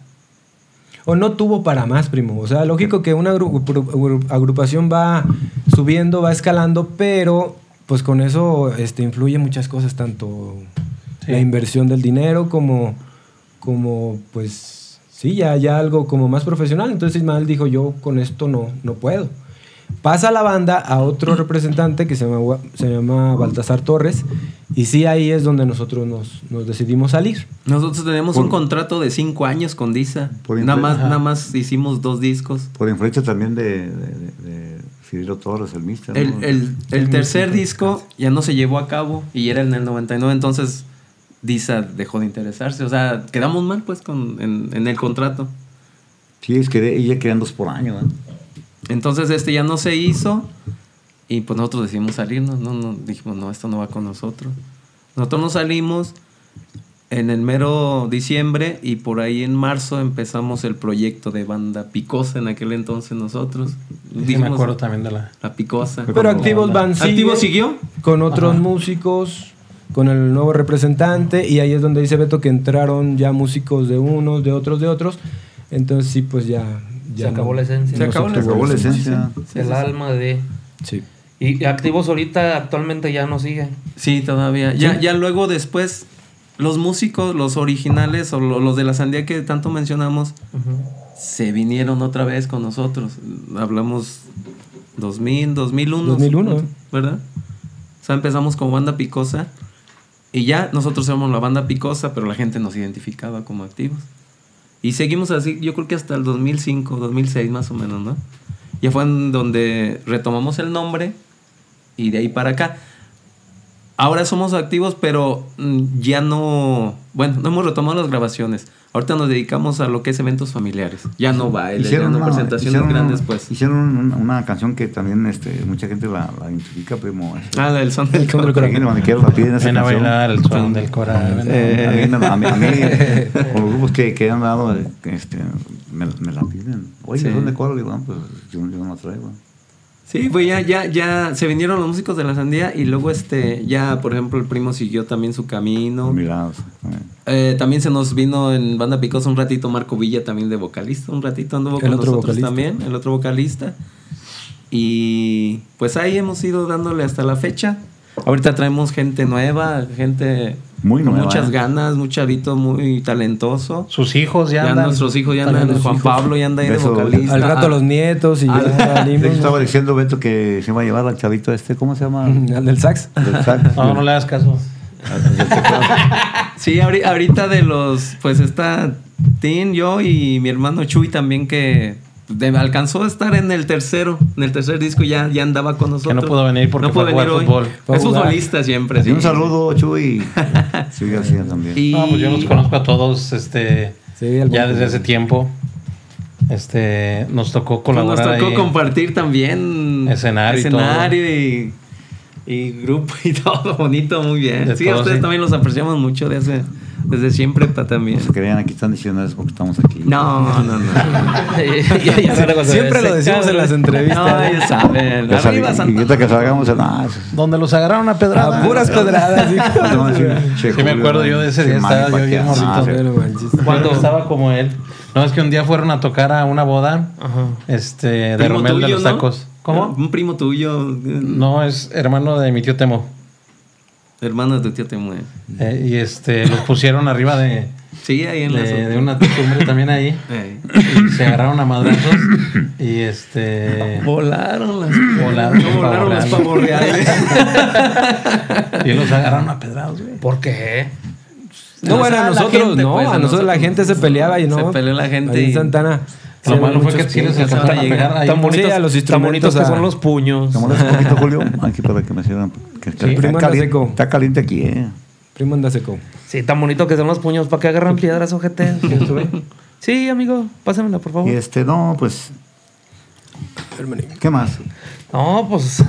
O no tuvo para más, primo. O sea, lógico que una agru- agru- agrupación va subiendo, va escalando, pero pues con eso este, influye muchas cosas, tanto Sí. la inversión del dinero como, como pues, sí, ya, ya algo como más profesional. Entonces Ismael dijo, yo con esto no, no puedo. Pasa la banda a otro representante que se llama, se llama Baltasar Torres, y sí, ahí es donde nosotros nos, nos decidimos salir. Nosotros tenemos Por- un contrato de cinco años con Disa. Por Nada más, influencia. nada más hicimos dos discos. Por influencia también de, de, de- de Cirilo Torres, el mister. El, el- el tercer disco ya no se llevó a cabo y era en el 99, entonces Disa dejó de interesarse. O sea, quedamos mal pues con, en, en el contrato. Sí, es que ella querían dos por año, ¿eh? Entonces este ya no se hizo y pues nosotros decidimos salirnos. No, no, dijimos, no, esto no va con nosotros. Nosotros nos salimos en el mero diciembre y por ahí en marzo empezamos el proyecto de banda Picosa en aquel entonces nosotros. Sí, me acuerdo también de la... La Picosa. Pero Activos Van sigue ¿Activo siguió? con otros músicos, con el nuevo representante, y ahí es donde dice Beto que entraron ya músicos de unos, de otros, de otros. Entonces sí, pues ya... ya Se acabó la esencia. Se acabó la obtuvo Acabó la esencia. el alma de... Sí. Y Activos ahorita actualmente ya no sigue. Sí, todavía. Ya, ya luego después, los músicos, los originales o lo- los de la sandía que tanto mencionamos, se vinieron otra vez con nosotros. Hablamos 2000, 2001. 2001, ¿Verdad? O sea, empezamos como banda picosa y ya nosotros éramos la banda picosa, pero la gente nos identificaba como activos. Y seguimos así, yo creo que hasta el 2005, 2006 más o menos, ¿no? Ya fue en donde retomamos el nombre y de ahí para acá. Ahora somos activos, pero mm, ya no, bueno, no hemos retomado las grabaciones. Ahorita nos dedicamos a lo que es eventos familiares. Ya no baile, ya no una- presentaciones hicieron grandes, pues. Hicieron una, una canción que también este, mucha gente la, la identifica, primo. este. Ah, el son del El son del corazón. La esa Ven a bailar el son del corazón. Eh, a mí, a mí- a mí, con los grupos que, que han dado, eh, este, me, me la piden. Oye, Sí. ¿dónde cobro? Digo, ah, pues yo, yo no la traigo. Sí, pues ya, ya, ya se vinieron los músicos de la sandía y luego este, ya, por ejemplo, el primo siguió también su camino. Exactamente. Eh, también se nos vino en Banda Picosa un ratito Marco Villa también de vocalista, un ratito anduvo con otro nosotros vocalista. también, el otro vocalista. Y pues ahí hemos ido dándole hasta la fecha. Ahorita traemos gente nueva, gente Muy con nueva, muchas ¿eh? ganas, un chavito muy talentoso. Sus hijos ya, Ya, andan. nuestros hijos ya andan, Juan hijos. Pablo ya anda ahí de vocalista. Al rato Ah, los nietos y ya De salimos, hecho, estaba diciendo Beto que se iba a llevar al chavito este, ¿cómo se llama? Al del sax. Del sax. No, no le hagas caso. Sí, ahori- ahorita de los, pues está Tin, yo y mi hermano Chuy también que de- alcanzó a estar en el tercero, en el tercer disco ya, ya andaba con nosotros. no pudo venir porque no pudo venir hoy. fútbol. Es futbolista siempre. Sí. un saludo, Chuy. Sí, García también. Y, No, pues yo los conozco a todos este, Sí, ya desde hace tiempo. Este, nos tocó pues, nos colaborar tocó ahí. compartir también Escenario y escenario y, y grupo y todo bonito, muy bien. De sí, a ustedes sí. también los apreciamos mucho desde, desde siempre pa, también. No se crean, aquí están diciendo eso porque estamos aquí. No, no, no. Ya- ya Siempre lo decimos caga. en las entrevistas. No, ya saben. Salí- Arriba y Santa ahorita que salgamos, ah, eso- Donde los agarraron a pedrada. A puras pedradas. hijo. no, sí, me acuerdo yo de ese día, estaba yo bien morrito. ah. Cuando estaba como él. No, es que un día fueron a tocar a una boda Ajá. este, de Romel de los. Tacos. ¿Cómo? Un primo tuyo. No, es hermano de mi tío Temo. Hermano de tu tío te muere. Eh, y este, los pusieron arriba de, Sí, ahí en la de, una también ahí. Eh. Y se agarraron a madrazos. Y este. Volaron las Volaron los volaron los pavos pavos reales. Y los agarraron a pedrados, güey. ¿Por qué? No, bueno, a nosotros gente, no, pues, a nosotros la gente se peleaba y no. se peleó la gente Ahí en y- Santana. Lo malo fue que sí les alcanzaron a pegar ahí. Tan bonitos, Sí, a los tan bonitos que instrumentos, son los puños. ¿Te molesta un poquito, Julio? Aquí para que me sirvan. Que, que- Sí. está, Primo anda caliente, seco. está caliente aquí, ¿eh? Primo anda seco. Sí, tan bonito que son los puños. ¿Para que agarran piedras, ojete? Sí, amigo. Pásamela, por favor. Y este, no, pues. ¿Qué más? No, pues.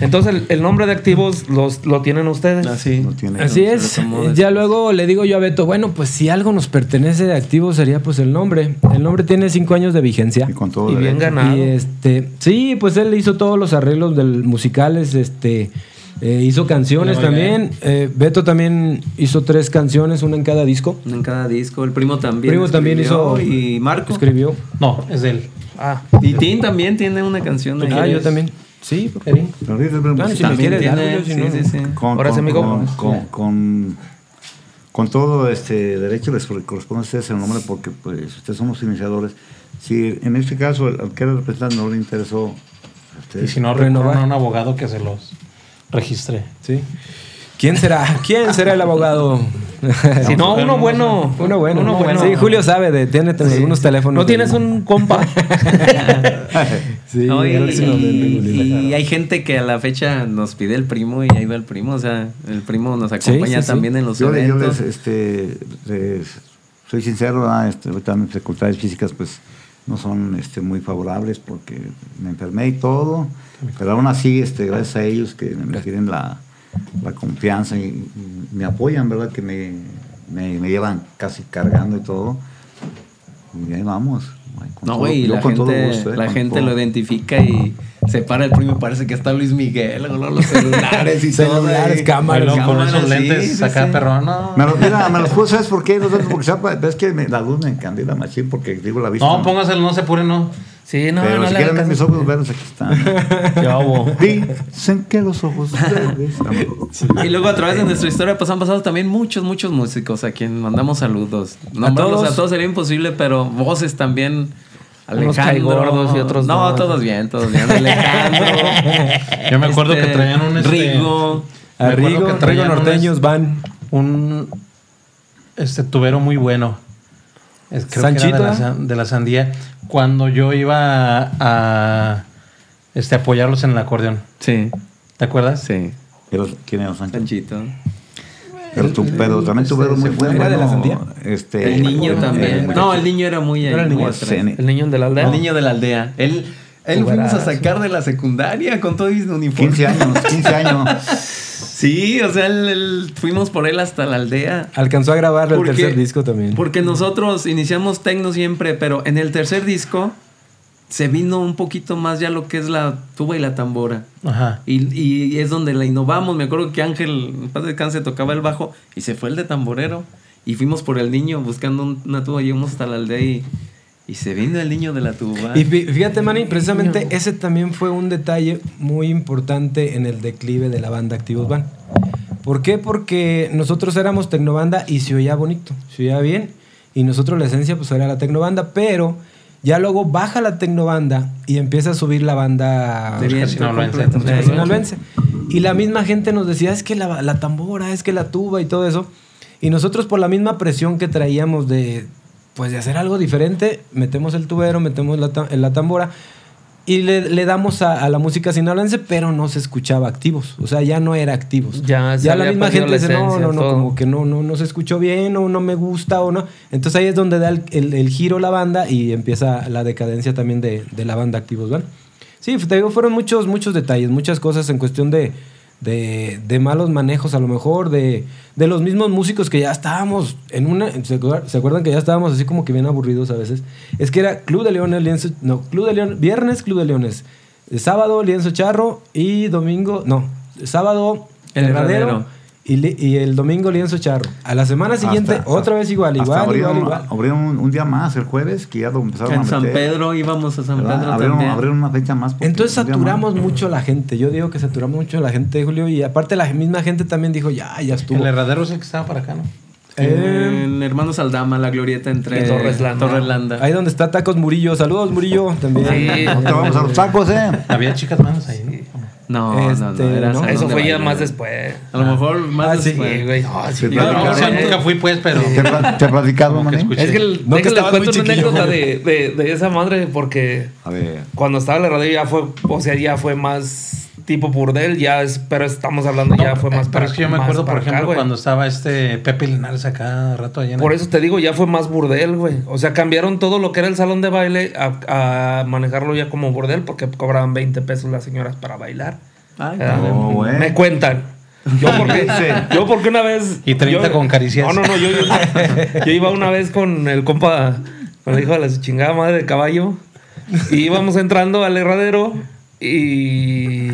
Entonces el, el nombre de activos los, lo tienen ustedes. Así. Tiene- Así es. Ya luego le digo yo a Beto, bueno, pues si algo nos pertenece de activo sería pues el nombre. El nombre tiene cinco años de vigencia. Y con todo Y bien ganado. Y este, sí, pues él hizo todos los arreglos del musicales, este, eh, hizo canciones también. Eh, Beto también hizo tres canciones, una en cada disco. En cada disco. El primo también. Primo también hizo- Y Marco. Escribió. No, es de él. Ah, Y Tim también tiene una canción. Ah, yo también. Sí, ¿por pero, Claro, pues, si me quieres tiene. si Sí, no, sí, sí. con, Ahora sí, con, amigo. con, con, con- con todo este derecho les corresponde a ustedes el nombre porque pues ustedes son los iniciadores. Si en este caso al que era representante no le interesó a Y ustedes, si no, Renovar. a un abogado que se los registre. Sí. ¿Quién será? ¿Quién será el abogado? si no, uno bueno. Uno bueno. Uno bueno. Sí, Julio sabe de, tiene algunos teléfonos. No tienes un compa. Sí, No, y, hay gente que a la fecha nos pide el primo y ahí va el primo. O sea, el primo nos acompaña sí, sí. también en los yo, le- yo eventos. les, este, les- soy sincero, ¿verdad? este, ahorita mis facultades físicas pues no son este, muy favorables porque me enfermé y todo, pero aún así, este, gracias a ellos que me tienen la, la confianza y, me apoyan, ¿verdad? Que me, me, me llevan casi cargando y todo. Y ahí vamos. No, güey, la con todo gente, gusto, ¿eh? la Con gente todo. lo identifica y se para el primo y parece que está Luis Miguel, o no, los celulares y todo. Celulares, cámaras, no, con esos cámaras, sí, lentes sí, acá, sí. perro, no. Me los, mira, me los puse, ¿sabes por qué? No sé, porque sepa, es que me- la luz me encandila machín porque digo la vista. No, póngaselo, no se apure, no. Sí, no, Pero no si le quieren ver mis ojos verdes, aquí están. Ya hubo. Dicen que los ojos verdes. Y luego a través de nuestra historia pues han pasado también muchos, muchos músicos a quien mandamos saludos. Nombrarlos a todos? todos, sería imposible, pero voces también. Unos Alejandro. caigordos y otros no. todos bien, todos bien. Alejandro. Yo me acuerdo este, que traían un este, Rigo. me A acuerdo Rigo, que Rigo Norteños van. un este tubero muy bueno. Es, creo Sanchito, que era de la, ¿eh? de la sandía. Cuando yo iba a, a, este, apoyarlos en el acordeón. Sí, ¿Te acuerdas? sí. Pero, ¿Quién era Sánchez? Sanchito. Pero, tu, pero también tuvieron muy bueno. ¿Era de la sandía? Este, El niño eh, también. muchacho- No, el niño era muy, Era el niño. Cene. El niño de la aldea. El niño de la aldea. Él, él fuimos a sacar de la secundaria con todo el uniforme. 15 años, 15 años. Sí, o sea, él- fuimos por él hasta la aldea. Alcanzó a grabar el tercer disco también. Porque nosotros iniciamos tecno siempre, pero en el tercer disco se vino un poquito más ya lo que es la tuba y la tambora. Ajá. Y, y es donde la innovamos. Me acuerdo que Ángel, en paz descanse, tocaba el bajo y se fue el de tamborero. Y fuimos por el niño buscando un- una tuba. Llegamos hasta la aldea y, y se vino el niño de la tuba. Y fí- fíjate, Manny, precisamente ese también fue un detalle muy importante en el declive de la banda Activos Van. ¿Por qué? Porque nosotros éramos tecnobanda y se oía bonito, se oía bien. Y nosotros la esencia pues era la tecnobanda, pero ya luego baja la tecnobanda y empieza a subir la banda sinaloense. Y la misma gente nos decía, es que la, la tambora, es que la tuba y todo eso. Y nosotros por la misma presión que traíamos de, pues de hacer algo diferente, metemos el tubero, metemos la, ta- la tambora y le, le damos a, a la música sinaloense, pero no se escuchaba activos. O sea, ya no era activos. Ya se la misma gente la dice, no, no, no, todo". como que no, no, no se escuchó bien o no me gusta o no. Entonces ahí es donde da el, el- el giro la banda y empieza la decadencia también de, de la banda Activos, ¿vale? Sí, te digo, fueron muchos, muchos detalles, muchas cosas en cuestión de, de, de malos manejos a lo mejor, de, de los mismos músicos que ya estábamos en una... ¿se, acuer- se acuerdan que ya estábamos así como que bien aburridos a veces? Es que era Club de Leones, Lienzo... No, Club de Leones, viernes Club de Leones, eh, sábado Lienzo Charro y domingo... No, sábado El. Y, li- y el domingo Lienzo Charro. A la semana siguiente Hasta- otra vez igual, igual, abrieron, igual, igual. abrieron un, un día más el jueves, que ya lo empezaron en a San Pedro íbamos a San ¿verdad? Pedro abrieron, también. abrieron una fecha más. Entonces saturamos más. mucho la gente. Yo digo que saturamos mucho la gente, Julio. Y aparte la misma gente también dijo, ya, ya estuvo. El herradero es el que estaba para acá, ¿no? Eh, En Hermanos Aldama, la glorieta entre Y Torres Landa. Torres Landa. ahí donde está Tacos Murillo. Saludos, Murillo, también. Sí. No te vamos a los tacos, ¿eh? Había chicas manos ahí. No, no, no, Este, era no. salón Eso fue ya baile. más después. A lo mejor más Ah, después. Sí, güey. No, sí, No, no, o sea, nunca fui, pues, pero. ¿Te, te he platicado, que. Es que, el, No, que estabas cuento una anécdota de, de, de esa madre porque A ver. cuando estaba en la radio ya fue, o sea, ya fue más tipo burdel, ya es, pero estamos hablando ya fue más Pero es que yo me acuerdo, por acá, ejemplo, cuando estaba este Pepe Linares acá rato allá en Por el- eso te digo, ya fue más burdel, güey. O sea, cambiaron todo lo que era el salón de baile a, a manejarlo ya como burdel porque cobraban 20 pesos las señoras para bailar. Ay, no, güey. Me cuentan. Yo porque, yo porque una vez... Y 30 yo- con caricias. No, no, no. Yo, yo- yo iba una vez con el compa, con el hijo de la su chingada madre de caballo. Y íbamos entrando al herradero y...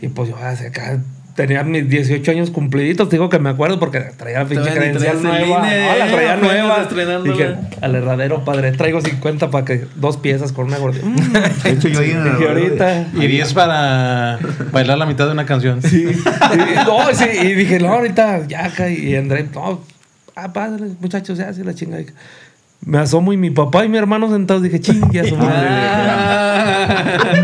Y pues yo hacia acá... Tenía mis 18 años cumpliditos, te digo que me acuerdo porque traía la pinche credencial nueva. INE, No, la traía nueva. Dije, al herradero, padre, traigo 50 para que dos piezas con una gordita. De hecho, yo dije, ahorita. Y 10 para bailar la mitad de una canción. Sí. Y, no, sí, y dije, no, ahorita ya acá. Y André, no, ah, padre, muchachos, ya, sí, la chinga. Me asomo y mi papá y mi hermano sentados, dije, chingue a su madre.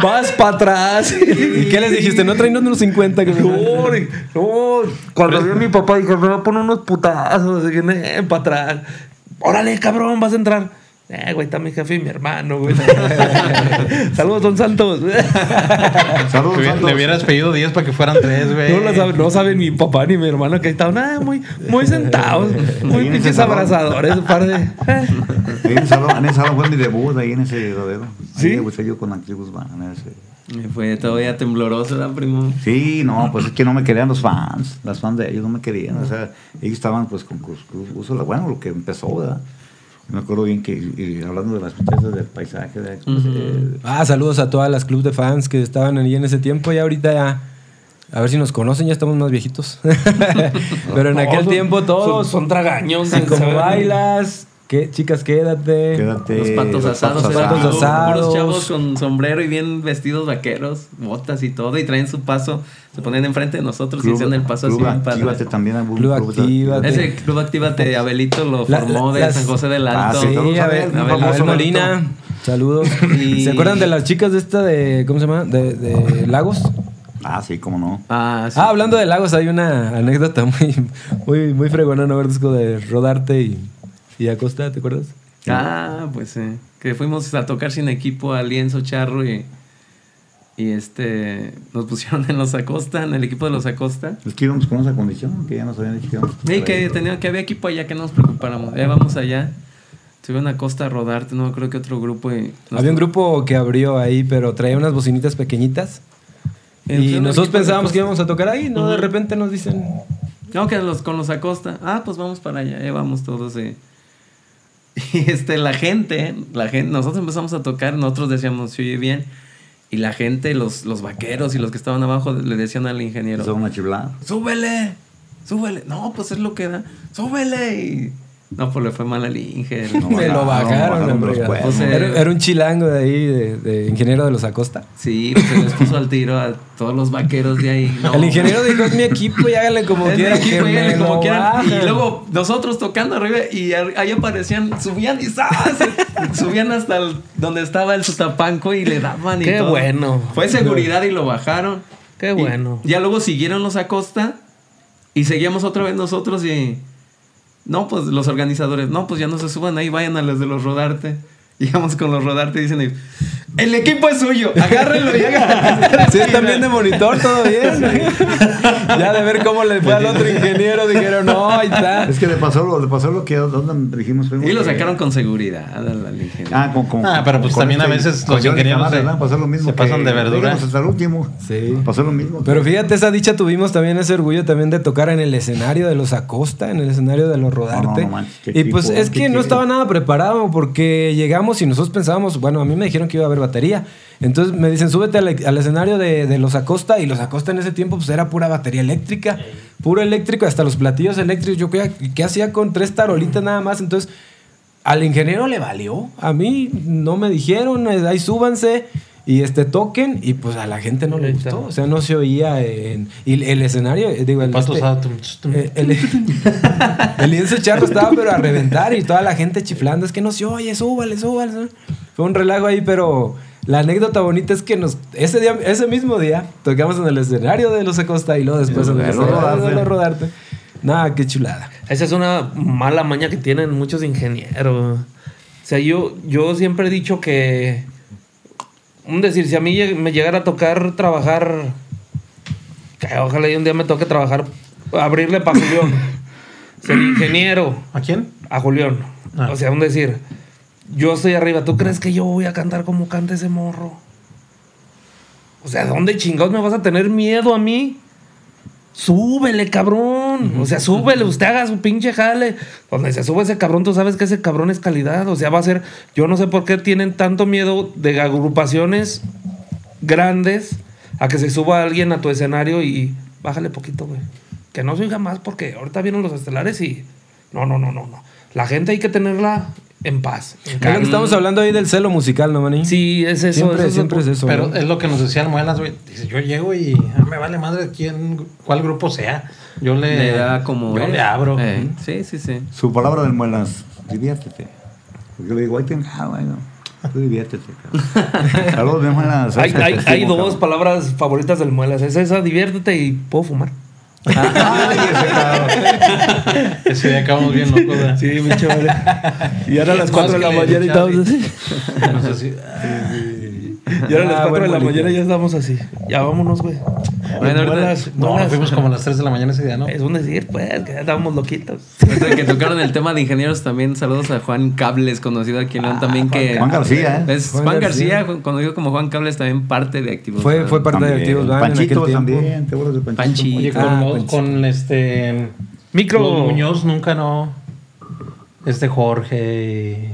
Vas para atrás. ¿Y qué les dijiste? ¿No traen unos 50 que No, no, cuando vi a mi papá dije, me va a poner unos putazos, dije, para atrás. Órale, cabrón, vas a entrar. Eh, güey, está mi jefe y mi hermano, güey. Saludos, don Santos. Saludos, Le, Santos. le hubieras pedido 10 para que fueran 3, güey. No lo saben, no saben mi papá ni mi hermano que estaban nada, muy, muy sentados, muy pinches abrazadores, un par de. Ahí en el salón, en ese salón fue mi debut, ahí en ese rodero. ¿Sí? Ahí debuté yo con la Guzmán. en ese- Fue todavía tembloroso, ¿verdad, primo? Sí, no, pues es que no me querían los fans, las fans de ellos no me querían, o sea, ellos estaban pues con Cruz Cruz, bueno, lo que empezó, ¿verdad? Me acuerdo bien que, y hablando de las muchachas del paisaje, de, eh, Ah, saludos a todas las clubes de fans que estaban ahí en ese tiempo y ahorita ya. A ver si nos conocen, ya estamos más viejitos. Pero en aquel tiempo todos. Son, son tragaños. y como bailas, ¿qué, chicas, quédate. quédate. Los patos los asados, patos eran patos asados. puros chavos con sombrero y bien vestidos vaqueros, botas y todo, y traen su paso, se ponen enfrente de nosotros y Club, hacían el paso Club así. Actívate también. algún Club de- Actívate. Ese club Actívate, Abelito lo La- formó la- de las- San José del Ah, Alto. sí, Sí, todos a saben, ver, un a ver, famoso Molina. Saludos. Y- ¿Se acuerdan de las chicas de esta de. ¿Cómo se llama? De, de Lagos. Ah, sí, cómo no. Ah, sí. Ah, hablando de Lagos, hay una anécdota muy, muy, muy fregona, ¿no? Verduzco, de Rodarte y, y Acosta, ¿te acuerdas? Ah, pues sí. Que fuimos a tocar sin equipo a Lienzo Charro y, y este nos pusieron en los Acosta, en el equipo de los Acosta. Es que íbamos con esa condición, que ya nos habían dicho que íbamos Y que, tenía, que había equipo allá, que no nos preocupáramos. Ya vamos allá. Subieron a Costa a rodarte, no creo que otro grupo. Y Había un grupo que abrió ahí, pero traía unas bocinitas pequeñitas. Eh, pues, Y nosotros pensábamos que íbamos a tocar ahí, ¿no? De repente nos dicen... No, que los, con los Acosta. Ah, pues vamos para allá, ya vamos todos. eh. Y este, la gente, la gente, nosotros empezamos a tocar, nosotros decíamos, se oye bien. Y la gente, los, los vaqueros y los que estaban abajo, le decían al ingeniero, una chiflada. súbele, súbele. No, pues es lo que da, súbele. Y, no, pues le fue mal al Inge. No, me lo no, bajaron, bajaron hombre. los cuernos. O sea, Era, era un chilango de ahí, de, de ingeniero de los Acosta. Sí, pues se les puso al tiro a todos los vaqueros de ahí. No. El ingeniero dijo, es mi equipo y háganle como Es quieran. como. Y bajan". luego nosotros tocando arriba y ahí aparecían, subían y ¡zas! subían hasta el- donde estaba el sutapanco y le daban y Qué todo. bueno. Fue seguridad y lo bajaron. Qué Y bueno. ya luego siguieron los Acosta y seguíamos otra vez nosotros y no, pues los organizadores, no, pues ya no se suban ahí, vayan a los de los Rodarte. Llegamos con los Rodarte y dicen, el equipo es suyo, agárrenlo y háganlo. Sí, también de monitor, todo bien. ya de ver cómo le fue al otro ingeniero, dijeron, no, ahí está. Es que le pasó lo, le pasó lo que donde dijimos. Y lo sacaron con seguridad al, ingeniero. Ah, con, con- Ah, pero pues con también a este- veces con los ingenieros pasó lo mismo. se pasan que de verdura. hasta el último. Sí. Pasó lo mismo. Pero fíjate, esa dicha tuvimos también ese orgullo también de tocar en el escenario de los Acosta, en el escenario de los Rodarte. No, no, no manches, qué y pues es que no estaba nada preparado porque llegamos y nosotros pensábamos, bueno, a mí me dijeron que iba a haber batería. Entonces me dicen, súbete al, al escenario de, de los Acosta y los Acosta en ese tiempo pues era pura batería eléctrica, puro eléctrico, hasta los platillos eléctricos. Yo ¿qué, qué hacía con tres tarolitas nada más? Entonces al ingeniero le valió. A mí no me dijeron, ahí súbanse y este toquen y pues a la gente no le gustó. O sea, no se oía en, y el escenario, eh, digo, el, Pato este, eh, el, el lienzo charro estaba pero a reventar y toda la gente chiflando, es que no se oye, súbale, súbale. súbale". Fue un relajo ahí, pero la anécdota bonita es que nos ese día ese mismo día tocamos en el escenario de los Acosta y luego después en el escenario de los Rodarte. Nada, qué chulada. Esa es una mala maña que tienen muchos ingenieros. O sea, yo, yo siempre he dicho que. Un decir, si a mí me llegara a tocar trabajar Que ojalá y un día me toque trabajar, abrirle para Julián. Ser ingeniero ¿A quién? a Julián. Ah. O sea, un decir, yo estoy arriba, ¿tú crees que yo voy a cantar como canta ese morro? O sea, ¿dónde chingados me vas a tener miedo a mí? Súbele, cabrón. O sea, súbele, usted haga su pinche jale. Donde se sube ese cabrón, tú sabes que ese cabrón es calidad. O sea, va a ser. Yo no sé por qué tienen tanto miedo de agrupaciones grandes a que se suba alguien a tu escenario y bájale poquito, güey. Que no se oiga más porque ahorita vienen los estelares y. No, no, no, no, no. La gente hay que tenerla en paz. en Es lo calma. que estamos hablando ahí del celo musical, ¿no, maní? Sí, es eso. Siempre, eso es lo- siempre es eso. Pero ¿no? es lo que nos decían muelas, güey. Dice, yo llego y ah, me vale madre quién, cuál grupo sea. Yo le, Le da como. yo es. le abro. Eh, sí, sí, sí. Su palabra del muelas, diviértete. Porque yo le digo, ay, ten, ah, bueno, tú diviértete. cabrón. Saludos, mi muelas. Hay, hay, hay Cabrón. dos palabras favoritas del Muelas. Es esa, diviértete y puedo fumar. Ay, ese día acabamos bien locos. Sí, mi chaval. Y ahora a las Más 4 de la mañana y estamos así. No sé si- Y ahora a las Ah, 4 de buen la mañana ya estamos así. Ya vámonos, güey. Bueno, ahorita- Muelas, No, nos fuimos como a las 3 de la mañana ese día, ¿no? Es un decir, pues, que ya estábamos loquitos. Ahorita que tocaron el tema de ingenieros también, saludos a Juan Cables, conocido aquí en León también que... Juan García, ¿eh? Es Juan Juan, García. García, Juan- conocido como Juan Cables, también parte de Activos. Fue, fue parte de. Activos Band en aquel Panchito también, ¿te acuerdas de Panchito? Panchi. Oye, con, Ah, con este. Micro. Los Muñoz nunca no. Este Jorge.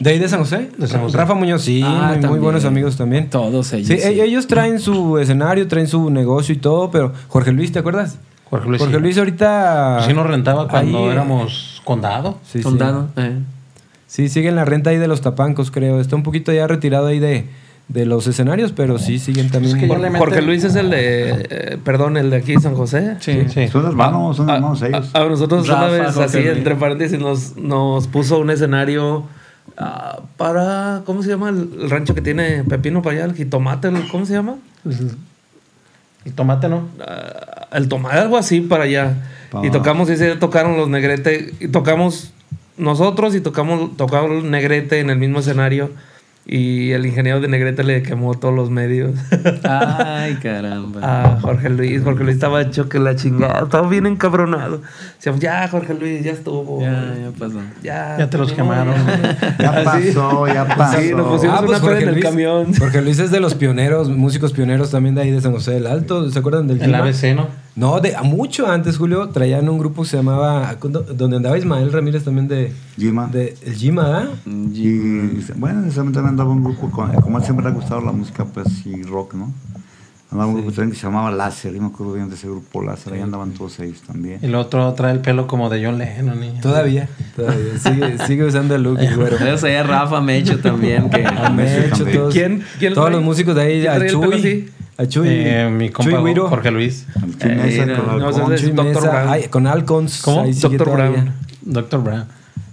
¿De ahí de San José? De San José. Rafa Muñoz, sí, Ah, muy, buenos amigos también. Todos ellos. Sí, sí. e- ellos traen su escenario, traen su negocio y todo, pero Jorge Luis, ¿te acuerdas? Jorge Luis. Jorge sí. Luis ahorita... Sí nos rentaba cuando Ahí, éramos condado. Sí, sí. Soldado. eh. Sí, sigue en la renta ahí de los tapancos, creo. Está un poquito ya retirado ahí de, de los escenarios, pero sí siguen también. Es que Jorge Luis es el de, eh, perdón, el de aquí San José. Sí. Sí. Son hermanos, son A, hermanos ellos. a- a nosotros una Rafa, vez, Jorge así, Luis. entre paréntesis, nos, nos puso un escenario ah, para, ¿cómo se llama el, el rancho que tiene Pepino para allá? El jitomate, el- ¿cómo se llama? El tomate, ¿no? Ah, el tomate, algo así para allá. Pa- Y tocamos, ese día tocaron los negrete, y tocamos nosotros y tocamos, tocamos negrete en el mismo escenario. Y el ingeniero de negrete le quemó todos los medios. Ay, caramba. a Jorge Luis. Jorge Luis estaba hecho que la chingada. Estaba bien encabronado. Decíamos, ya, Jorge Luis, ya estuvo. Ya, ya pasó. Ya, Ya te los quemaron. Ya pasó, ya pasó. Sí, nos pusimos una peda en el camión. Jorge Luis es de los pioneros, músicos pioneros también de ahí de San José del Alto. ¿Se acuerdan del El Gima? ABC, ¿no? No, de mucho antes, Julio, traían un grupo que se llamaba, donde andaba Ismael Ramírez también de... Gima. De, el Gima, ¿ah? Y bueno, también andaba un grupo, con, como a él siempre le ha gustado la música, pues, y rock, ¿no? Andaba un grupo también que se llamaba Láser, yo me acuerdo bien de ese grupo Láser, ahí andaban todos ellos también. Y el otro trae el pelo como de John Lennon. y- Todavía, todavía. Sigue, sigue usando el look, güero. Saludos ahí a Rafa Mecho también, que... A Mecho, también. todos, ¿Quién- quién todos los músicos de ahí, ¿Quién a trae el pelo Chuy, así? A Chuy, Eh, mi compa Chuy Jorge Luis. Al Chuy Mesa Era- con no, Alcón. ese es Chuy Dr. Mesa, Brown. ay, con Alcons. ¿Cómo? todavía. Brown. Dr. Brown.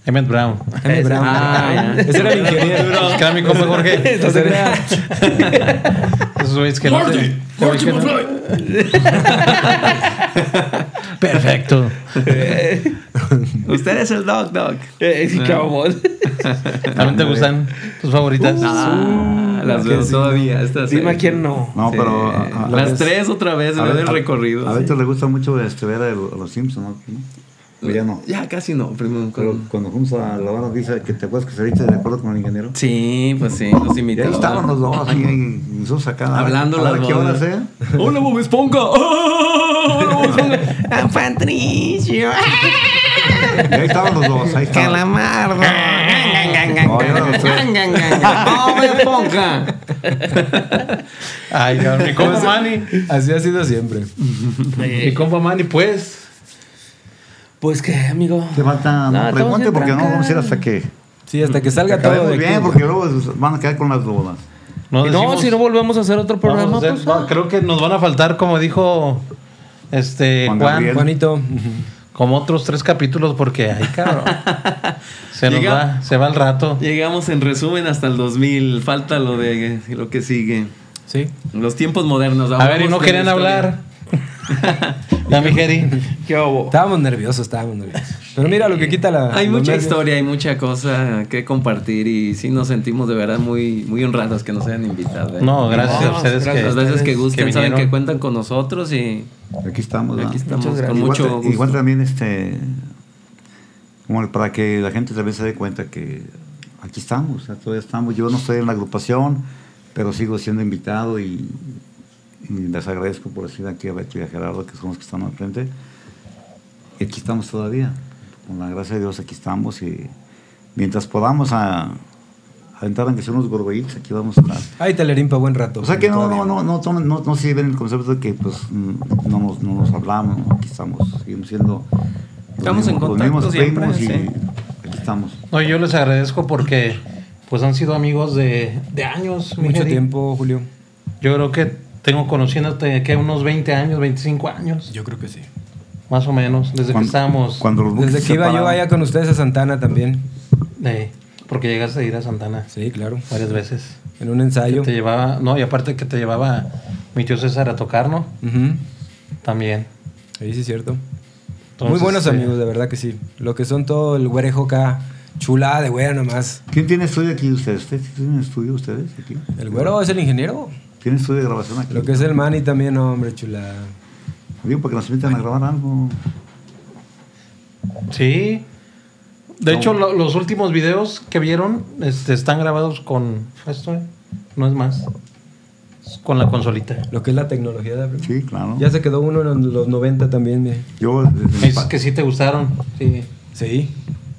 Emmett Brown. M. Brown. Ah. Ese era el ingeniero. Es que era mi compa Jorge. Ese era- Esos güeyes que no te- que no- Perfecto. Usted es el Doc Doc. Eh, sí, cabón. ¿También te gustan tus favoritas? Ah, las veo todavía. Estas, Dime eh, a quién no. No, sí. pero... a- a- Las tres otra vez, a en del recorrido. A sí. Víctor le gusta mucho este, ver a los, a los Simpsons, ¿no? O ya no. Ya casi no, primo. Pero cuando fuimos a La Habana, dice que te acuerdas que saliste de acuerdo con el ingeniero. Sí, pues sí, los Y invitaba. ahí estaban los dos, ahí, nosotros acá. Hablando a ver qué hora sea. ¡Hola, Bob Esponja! ¡Hola, Bob Esponja! ¡Ah, Patricio! Ahí estaban los dos, ahí estaban. ¡Calamardo! No, tres. ¡Bob Esponja! Ay, cabrón, mi compa Manny. Así ha sido siempre. Mi compa Manny, pues. Pues qué, amigo. Te falta, No, no, pregunte porque no vamos a ir hasta que Sí, hasta que salga todo de bien, aquí. porque luego van a quedar con las dudas. No, no, si no volvemos a hacer otro programa, hacer- pues. va- creo que nos van a faltar, como dijo este Juan. Juanito. Como otros tres capítulos, porque ay, cabrón. se nos Llega- va, se va el rato. Llegamos en resumen hasta el 2000. Falta lo de lo que sigue. Sí. Los tiempos modernos. A ver, y no historia. hablar. Ya, mi Jeri. ¿Qué hubo? Estábamos nerviosos, estábamos nerviosos. Pero mira lo que quita la. Hay mucha nervios. historia, hay mucha cosa que compartir y sí nos sentimos de verdad muy, muy honrados que nos hayan invitado. ¿eh? No, gracias a No, ustedes gracias. Las que, veces que gusten, que saben que cuentan con nosotros y Aquí estamos. aquí ¿verdad? estamos con mucho igual, gusto. igual también este como para que la gente también se dé cuenta que aquí estamos, o sea, todavía estamos. Yo no estoy en la agrupación, pero sigo siendo invitado y, y les agradezco por decir aquí a Beto y a Gerardo, que son los que están al frente. Y aquí estamos todavía. Con la gracia de Dios aquí estamos y mientras podamos a, aventar aunque sea unos gorgollitos, aquí vamos a estar. Hay telerín para buen rato. O sea que no, no, no, no, no, no se ven el concepto de que pues no nos, no nos hablamos, ¿no? aquí estamos, seguimos siendo Estamos en mismos- los contacto siempre, y sí. aquí estamos. No, yo les agradezco porque pues han sido amigos de, de años, Mucho tiempo, Julio. Yo creo que tengo conociéndote que unos 20 años, 25 años, Yo creo que sí. más o menos, desde que estábamos. Cuando los Desde que iba yo allá con ustedes a Santana también. eh, porque llegaste a ir a Santana Sí, claro. varias veces. En un ensayo. Te llevaba, no, y aparte que te llevaba mi tío César a tocar, ¿no? También. Sí, sí, cierto. Entonces, Muy buenos eh, amigos, de verdad que sí. Lo que son todo el güerejo acá, chulada de güera nomás. ¿Quién tiene estudio aquí ustedes? ¿Ustedes tienen estudio ustedes aquí? El güero es el ingeniero. ¿Tienen estudio de grabación aquí? Lo que es el Manny también, hombre, chulada. Digo, porque nos invitan a grabar algo. Sí. De hecho, lo- los últimos videos que vieron este, están grabados con esto, ¿eh? no es más. Es con la consolita. Lo que es la tecnología de Sí, claro. Ya se quedó uno en los 90 también, mire. Yo, pa- que sí te gustaron. Sí, Sí.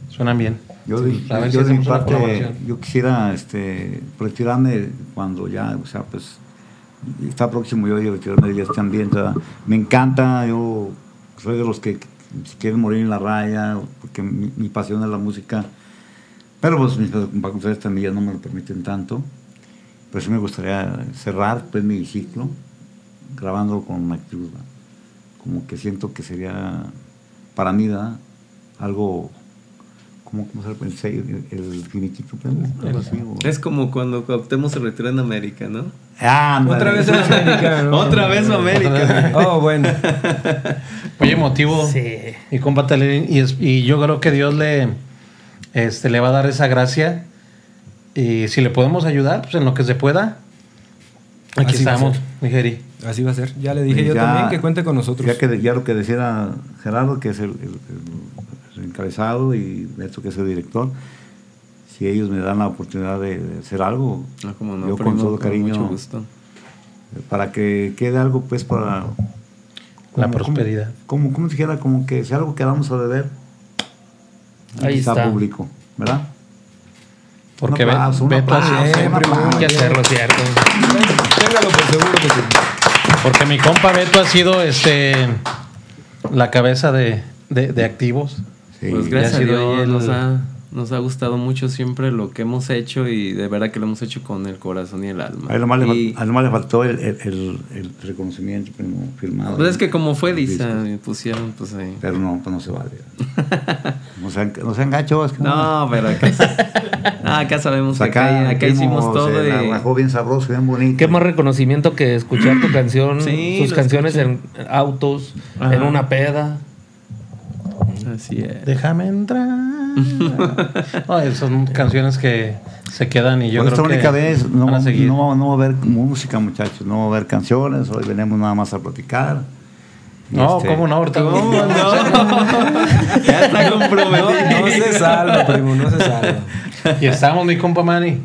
suenan bien. Yo, de, A ver yo si de mi una parte, yo quisiera este, retirarme cuando ya, o sea, pues, está próximo yo de retirarme ambiente. ¿verdad? Me encanta, yo soy de los que si quieren morir en la raya, porque mi, pasión es la música. Pero pues mis facultades también ya no me lo permiten tanto. Pero sí me gustaría cerrar pues mi ciclo grabándolo con una actriz. Como que siento que sería para mí ¿verdad? algo ¿Cómo, cómo se llama? El, sello, el, el finiquito, pues, Es como cuando Cuauhtémoc se retiró en América, ¿no? Ándale. Otra vez en América, ¿no? Otra vez América. Oh, bueno. Muy emotivo. Sí. Y compa Telerín, y, es- y yo creo que Dios le, este, le va a dar esa gracia. Y si le podemos ayudar, pues en lo que se pueda. Aquí Así estamos, Jeri. Así va a ser. Ya le dije Y yo ya- también que cuente con nosotros. Ya, que, ya lo que decía Gerardo, que es el, el- el- el encabezado, y Beto, que es el director, si ellos me dan la oportunidad de, de hacer algo, como no, yo primo, con todo cariño, mucho gusto. para que quede algo, pues, para... La como- prosperidad. Como, como, como dijera, como que si algo quedamos a deber, Ahí está. público, ¿verdad? Porque Beto siempre, aplauso. Hay que hacerlo, ¿cierto? Téngalo por seguro que sí. Porque mi compa Beto ha sido este la cabeza de, de- de activos. Sí. Pues gracias a Dios el- nos, ha, nos ha gustado mucho siempre lo que hemos hecho y de verdad que lo hemos hecho con el corazón y el alma. A él nomás, le, fal- Y- a él nomás le faltó el, el- el- el reconocimiento firmado. pues es que como fue me pusieron pues ahí. Pero no, pues no se vale. No sean, no sean gachos. que No, pero acá, ah, acá sabemos que Acá, acá, hicimos todo se la y rajó bien sabroso, bien bonito. Qué más reconocimiento que escuchar tu canción, Sí, tus lo canciones en autos, Ajá. en una peda. Así es. Déjame entrar. No, son canciones que se quedan y yo Por creo esta que única vez no, van a seguir. no, no va a haber música, muchachos. No va a haber canciones. Hoy venimos nada más a platicar. No, Este, ¿cómo no? Ahorita ¿Cómo no? ya está comprometido. No, no se salva, primo, no se salva. Y estamos, mi compa Manny.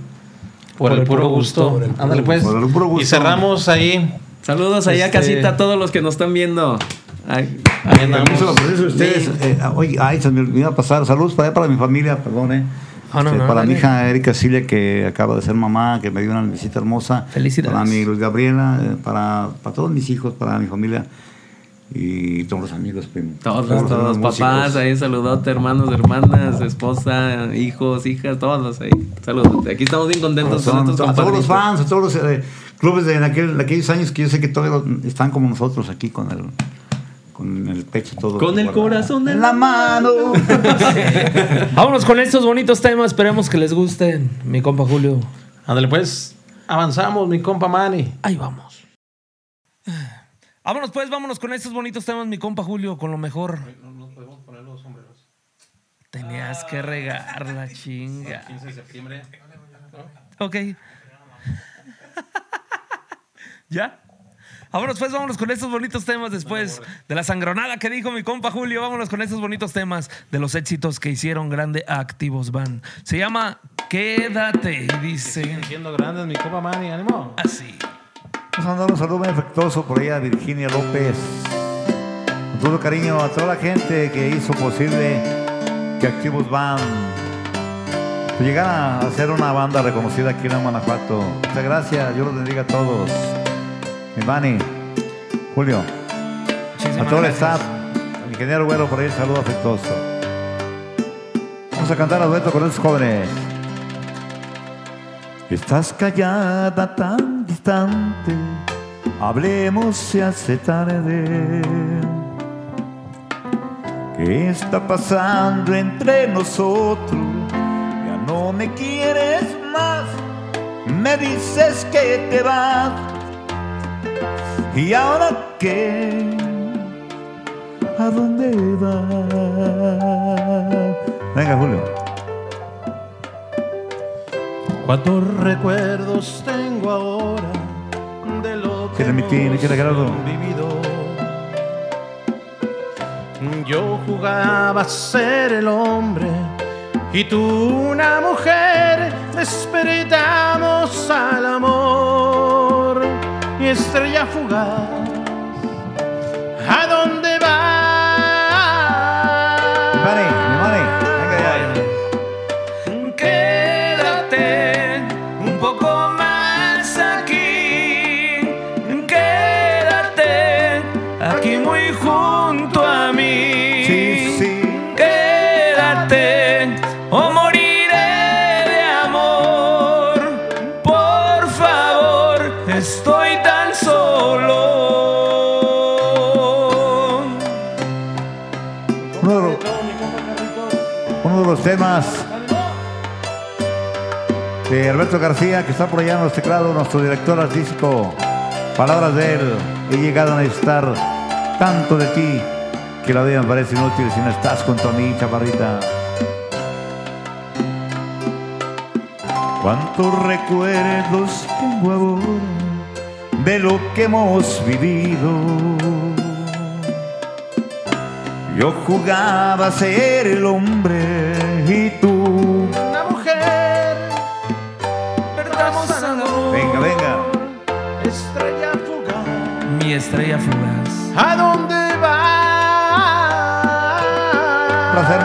Por, el, puro gusto. Ándale, pues. Por el puro gusto. Y cerramos ahí. Saludos allá Este- casita a todos los que nos están viendo. Ay, Ahí andamos. Permiso, permiso de ustedes. eh, oye, ay, se me olvidó pasar. Saludos para, para mi familia, perdón, eh. Ah, no, Este, no, para mi dale. hija Erika Silvia, que acaba de ser mamá, que me dio una visita hermosa. Felicidades. Para mi Luz Gabriela, eh, para, para todos mis hijos, para mi familia y todos los amigos, primo. Todos, los todos, músicos. papás, ahí saludote, hermanos, hermanas, esposa, hijos, hijas, todos ahí. Saludos. Aquí estamos bien contentos Son- con estos a todos los fans, a todos los eh, clubes de en aquel- de aquellos años que yo sé que todavía están como nosotros aquí con el, con el pecho todo. Con el guardado. corazón en la mano. Vámonos con estos bonitos temas, esperemos que les gusten, mi compa Julio. Ándale, pues. Avanzamos, mi compa Manny. Ahí vamos. Vámonos pues, vámonos con estos bonitos temas, mi compa Julio, con lo mejor. No nos podemos poner los sombreros. Tenías que regar la chinga. 15 de septiembre. Ok. ¿Ya? Vámonos pues, vámonos con estos bonitos temas después de la sangronada que dijo mi compa Julio. Vámonos con estos bonitos temas de los éxitos que hicieron grande a Activos Van. Se llama Quédate y dice Siguen siendo grandes, mi copa Manny, ánimo. así. Vamos a mandar un saludo muy afectuoso por ahí a Virginia López. Con todo cariño a toda la gente que hizo posible que Activos Band pues, llegara a ser una banda reconocida aquí en Guanajuato. Muchas gracias, yo los bendiga a todos. Manny, Julio, a Muchísimas todo el staff, al ingeniero Güero por ahí, saludo afectuoso. Vamos a cantar a dueto con esos jóvenes. Estás callada tan distante, hablemos se hace tarde. ¿Qué está pasando entre nosotros? Ya no me quieres más, me dices que te vas. ¿Y ahora qué? ¿A dónde vas? Venga, Julio. ¿Cuántos recuerdos tengo ahora de lo que hemos vivido? Yo jugaba a ser el hombre y tú una mujer. Despertamos al amor estrella fugaz. De Alberto García, que está por allá en los teclados, nuestro director artístico. Palabras de él, he llegado a necesitar tanto de ti que la vida me parece inútil si no estás junto a mí, chaparrita. Cuántos recuerdos tengo ahora de lo que hemos vivido. Yo jugaba a ser el hombre y tú. Estrella fugaz. ¿A dónde vas? placer,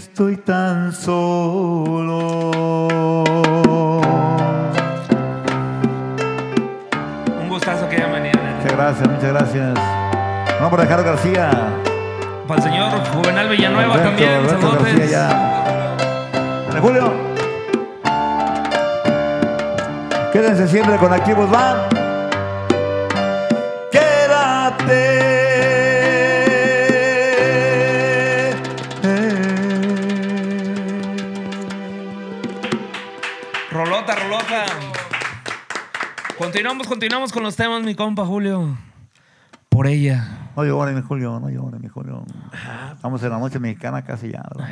estoy tan solo. Un gustazo que hayan venido. Muchas gracias, muchas gracias. Vamos por Alejandro García. Para el señor Juvenal Villanueva Alberto, también. Alberto. García ya. Julio. Quédense siempre con Activos Van. Continuamos, continuamos con los temas, mi compa Julio. Por ella. No llores, mi Julio, no llores, mi Julio. Estamos en la noche mexicana casi ya. ¿no?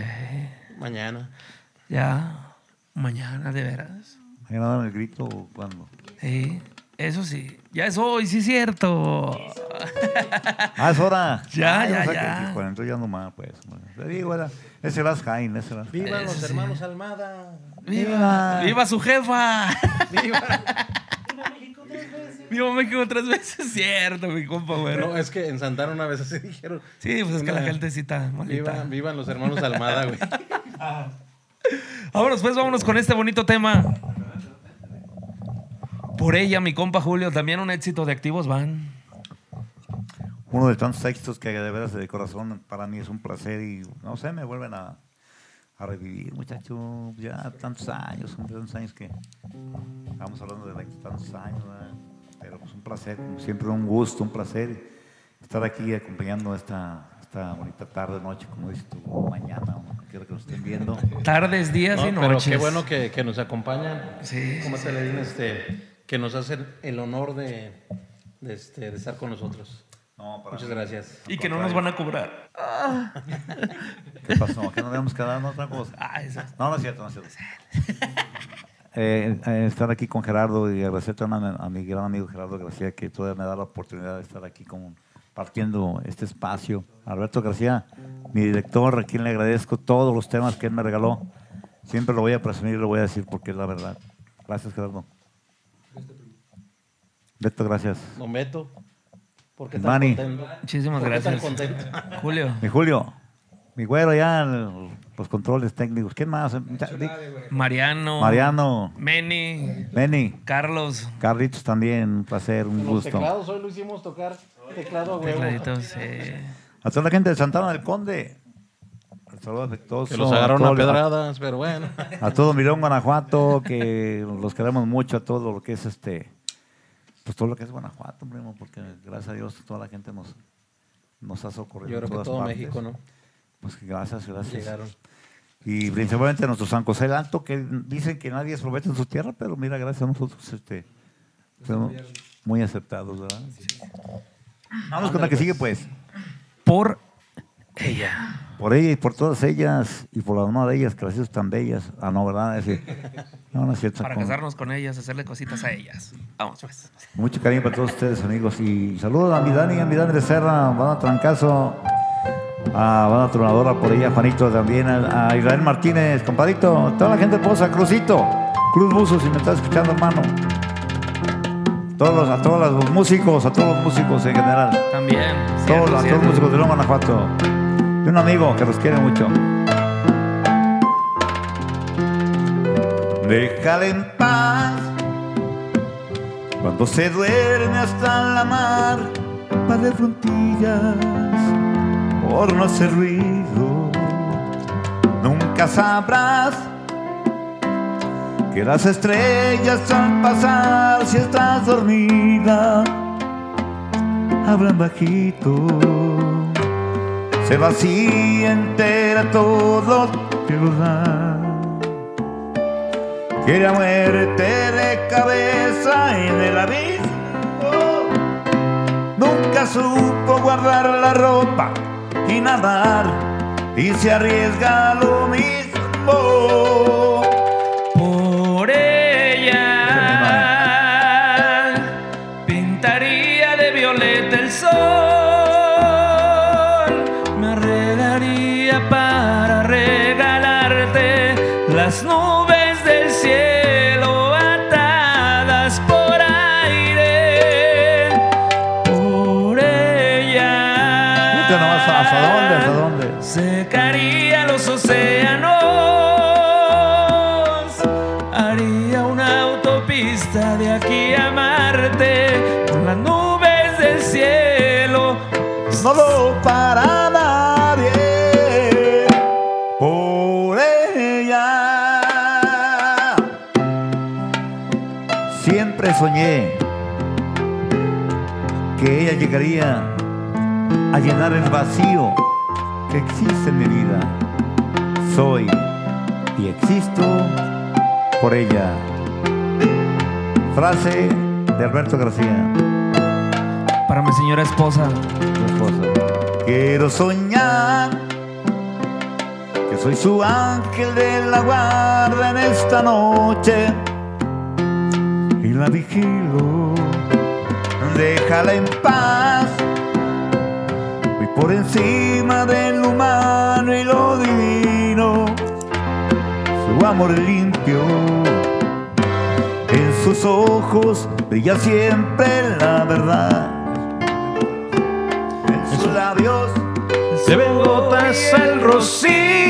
Mañana. Ya, mañana, de veras. Mañana dan el grito cuando. Sí. Eso sí. Ya es hoy, sí es cierto. Ah, es hora. Ya, Ah, ya, o sea ya. que, bueno, entonces ya no más, pues. Te digo, era, ese era Jain, ese era. Vivan los Eso sí. hermanos Almada. ¡Viva! ¡Viva su jefa! ¡Viva México tres veces! Cierto, mi compa, güey. No, es que en Santana una vez así dijeron. Sí, pues es que la Una- gente sí está malita. Vivan, vivan los hermanos Almada, güey. Vámonos, pues, vámonos con este bonito tema. Por ella, mi compa Julio, también un éxito de activos van. Uno de tantos éxitos que de veras de corazón para mí es un placer y no sé, me vuelven a, a revivir, muchacho. Ya tantos años, tantos años que estamos hablando de tantos años, ¿verdad? Pero pues un placer, como siempre un gusto, un placer estar aquí acompañando esta, esta bonita tarde, noche, como dices tú, mañana, o quiero que nos estén viendo. Tardes, días No, y pero noches. qué bueno que, que nos acompañan. Sí, ¿Cómo sí, te le dicen? Este, que nos hacen el honor de, de, este, de estar con nosotros. No, para Muchas mí, gracias. Y que no nos van a cobrar. ¿Qué pasó? ¿Que no debemos quedarnos otra cosa? Ah, eso. No, no es cierto, no es cierto. Eh, estar aquí con Gerardo y agradecerte a, una- a mi gran amigo Gerardo García que todavía me da la oportunidad de estar aquí compartiendo este espacio. Alberto García, mi director, a quien le agradezco todos los temas que él me regaló. Siempre lo voy a presumir y lo voy a decir porque es la verdad. Gracias, Gerardo. Beto, gracias. Don Beto, ¿por qué tan contento? Muchísimas ¿Por qué tan gracias. contento? Julio. Mi Julio, mi güero ya, el- los controles técnicos. ¿Quién más? Mariano. Mariano, Meni. Benny, Carlos. Carlitos también, un placer, un Los gusto. teclados, hoy lo hicimos tocar teclado a huevo. Tecladitos. eh. A toda la gente de Santana del Conde. Un saludo afectuoso. Que los agarraron a todo- pedradas, pero bueno. A todo Mirón, Guanajuato, que los queremos mucho, a todo lo que es este, pues todo lo que es Guanajuato, primo, porque gracias a Dios toda la gente nos, nos ha socorrido. Yo en creo que todo partes. México, ¿no? Pues que gracias, gracias. Llegaron. Y principalmente nuestro San José del Alto, que dicen que nadie es profeta en su tierra, pero mira, gracias a nosotros, este, fuimos muy aceptados, ¿verdad? Vamos con la que sigue, pues. Por ella. Por ella y por todas ellas, y por la mamá de ellas, que las hizo tan bellas. Ah, no, ¿verdad? Ese- no, no es cierto. Para Con casarnos con ellas, hacerle cositas a ellas. Vamos, pues. Mucho cariño para todos ustedes, amigos. Y saludos a mi Dani, a mi Dani de Serra, Banda Trancazo, a Banda Tronadora por ella, Juanito también, a, Israel Martínez, compadrito, toda la gente de Poza, Crucito, Cruz Buzo, si me estás escuchando, hermano. Todos los, a todos los músicos, a todos los músicos en general. También. Todos, cierto, a todos los músicos de Loma, Guanajuato. De un amigo que los quiere mucho. Déjala en paz cuando se duerme hasta la mar, par de frontillas por no hacer ruido. Nunca sabrás que las estrellas al pasar, si estás dormida, hablan bajito. Se vacía entera todo que lo da. Muerte de cabeza en el abismo. Nunca supo guardar la ropa y nadar y se arriesga lo mismo. Soñé que ella llegaría a llenar el vacío que existe en mi vida. Soy y existo por ella. Frase de Alberto García. Para mi señora esposa, esposa. Quiero soñar que soy su ángel de la guarda en esta noche la vigilo déjala en paz. Y por encima de lo humano y lo divino, su amor limpio. En sus ojos brilla siempre la verdad. En sus labios Se ven gotas al rocío.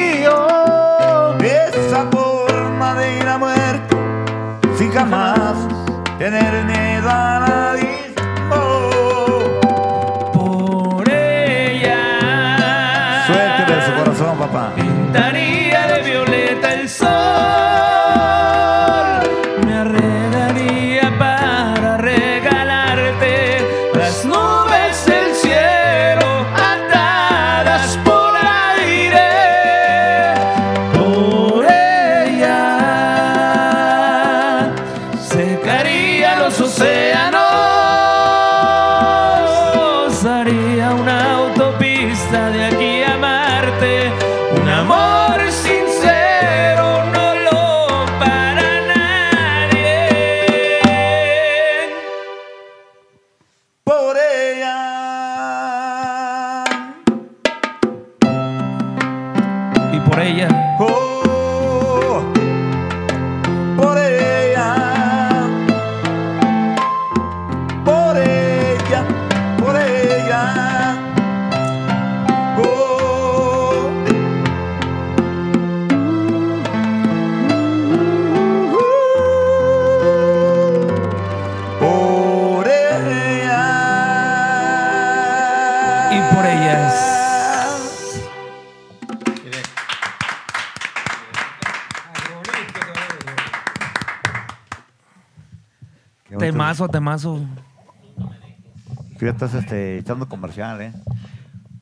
Estás este, echando comercial, ¿eh?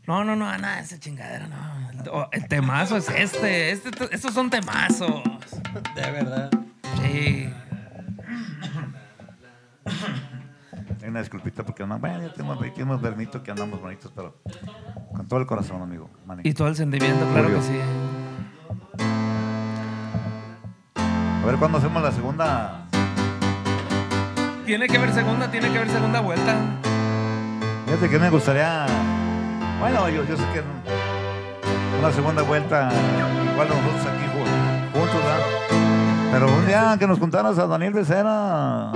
No, no, no, nada esa chingadera, no. Oh, El temazo es este. este estos son temazos. De verdad. Sí. Hay una disculpita porque no, bueno, ya tenemos, tenemos permito que andamos bonitos, pero con todo el corazón, amigo. Manny. Y todo el sentimiento, claro Julio. que sí. A ver cuándo hacemos la segunda. Tiene que haber segunda, tiene que haber segunda vuelta. Fíjate que me gustaría. Bueno, yo, yo sé que una segunda vuelta, igual nosotros aquí ju- juntos, ¿verdad? Pero un día que nos juntaras a Daniel Becerra, a, a,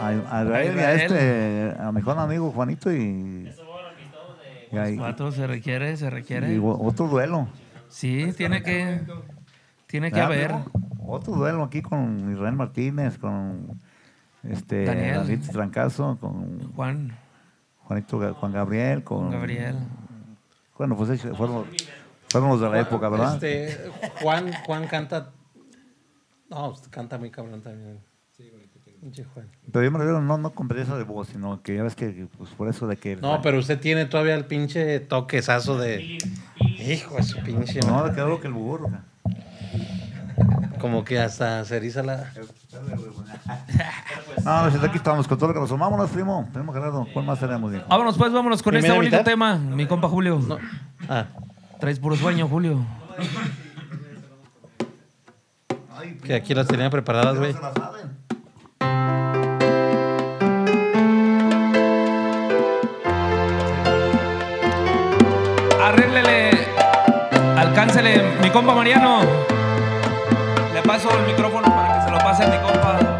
a- a Israel este, a mi mejor amigo Juanito y. Y, ahí- Cuatro, se requiere, se requiere. otro duelo. Sí, tiene que. Tiene que ¿verdad, haber. Otro duelo aquí con Israel Martínez, con este Daniel. Trancazo, con Juan, Juanito Juan Gabriel, con Gabriel. Bueno, pues fueron, fueron los de la época, ¿verdad? Este, Juan, Juan canta. No, pues, canta muy cabrón también. Pinche Juan. Pero yo me refiero no, no con belleza de voz, sino que ya ves que pues por eso de que... No, pero usted tiene todavía el pinche toquezazo de. Hijo de su pinche. No, quedó lo que el burro. Como que hasta se eriza la. No, pues aquí estamos con todo lo que nos Vámonos, primo. Primo Gerardo, ¿cuál más tenemos, hijo? Vámonos pues, vámonos con este ¿Primera bonito mitad? tema. Mi compa Julio. No. Ah, Traes puro sueño, Julio. que aquí las tenía preparadas, güey. Arréglele, alcáncele, mi compa Mariano. Paso el micrófono para que se lo pase a mi compa.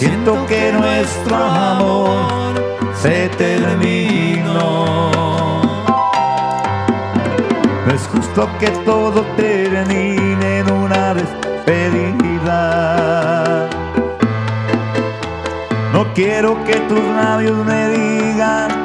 Siento que nuestro amor se terminó. No es justo que todo termine en una despedida. No quiero que tus labios me digan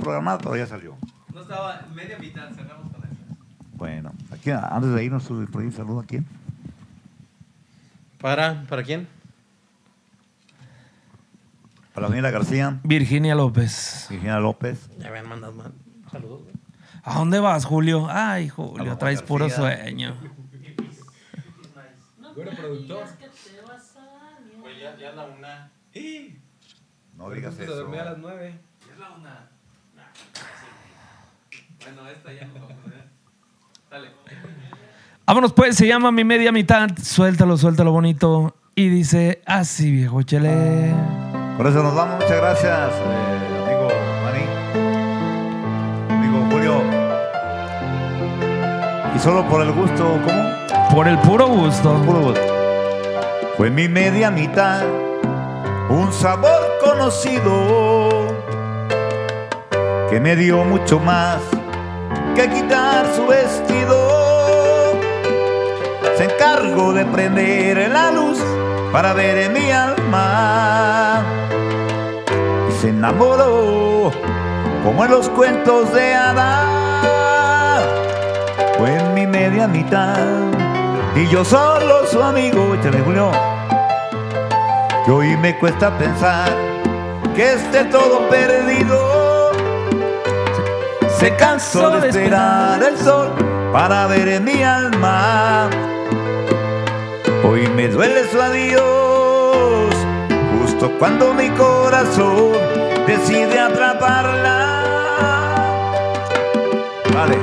programada, ¿eh? pero ya salió. No estaba media mitad, cerramos con eso. Bueno, aquí antes de irnos, por ahí saludo a quién. ¿Para? ¿Para quién? Para Daniela García, Virginia López. Virginia López, Ya habían mandado mal. Saludos. güey. ¿A dónde vas, Julio? Ay, Julio, traes puro García. sueño. Pues ya, ya la una. no digas Se eso. dormía a las nueve. Es la una. Bueno, esta ya no vamos a ver. Dale. Vámonos pues, se llama Mi Media Mitad. Suéltalo, suéltalo bonito. Y dice así, viejo chele. Por eso nos vamos, muchas gracias, eh, amigo Mani, amigo Julio. Y solo por el gusto, ¿cómo? Por el puro gusto. Puro gusto. Fue mi media mitad, un sabor conocido que me dio mucho más que quitar su vestido. Se encargó de prender la luz para ver en mi alma y se enamoró como en los cuentos de hadas. Fue en mi media mitad y yo solo su amigo, échale Julio. Que hoy me cuesta pensar que esté todo perdido. Se cansó de esperar el sol para ver en mi alma. Hoy me duele su adiós, justo cuando mi corazón decide atraparla. Vale.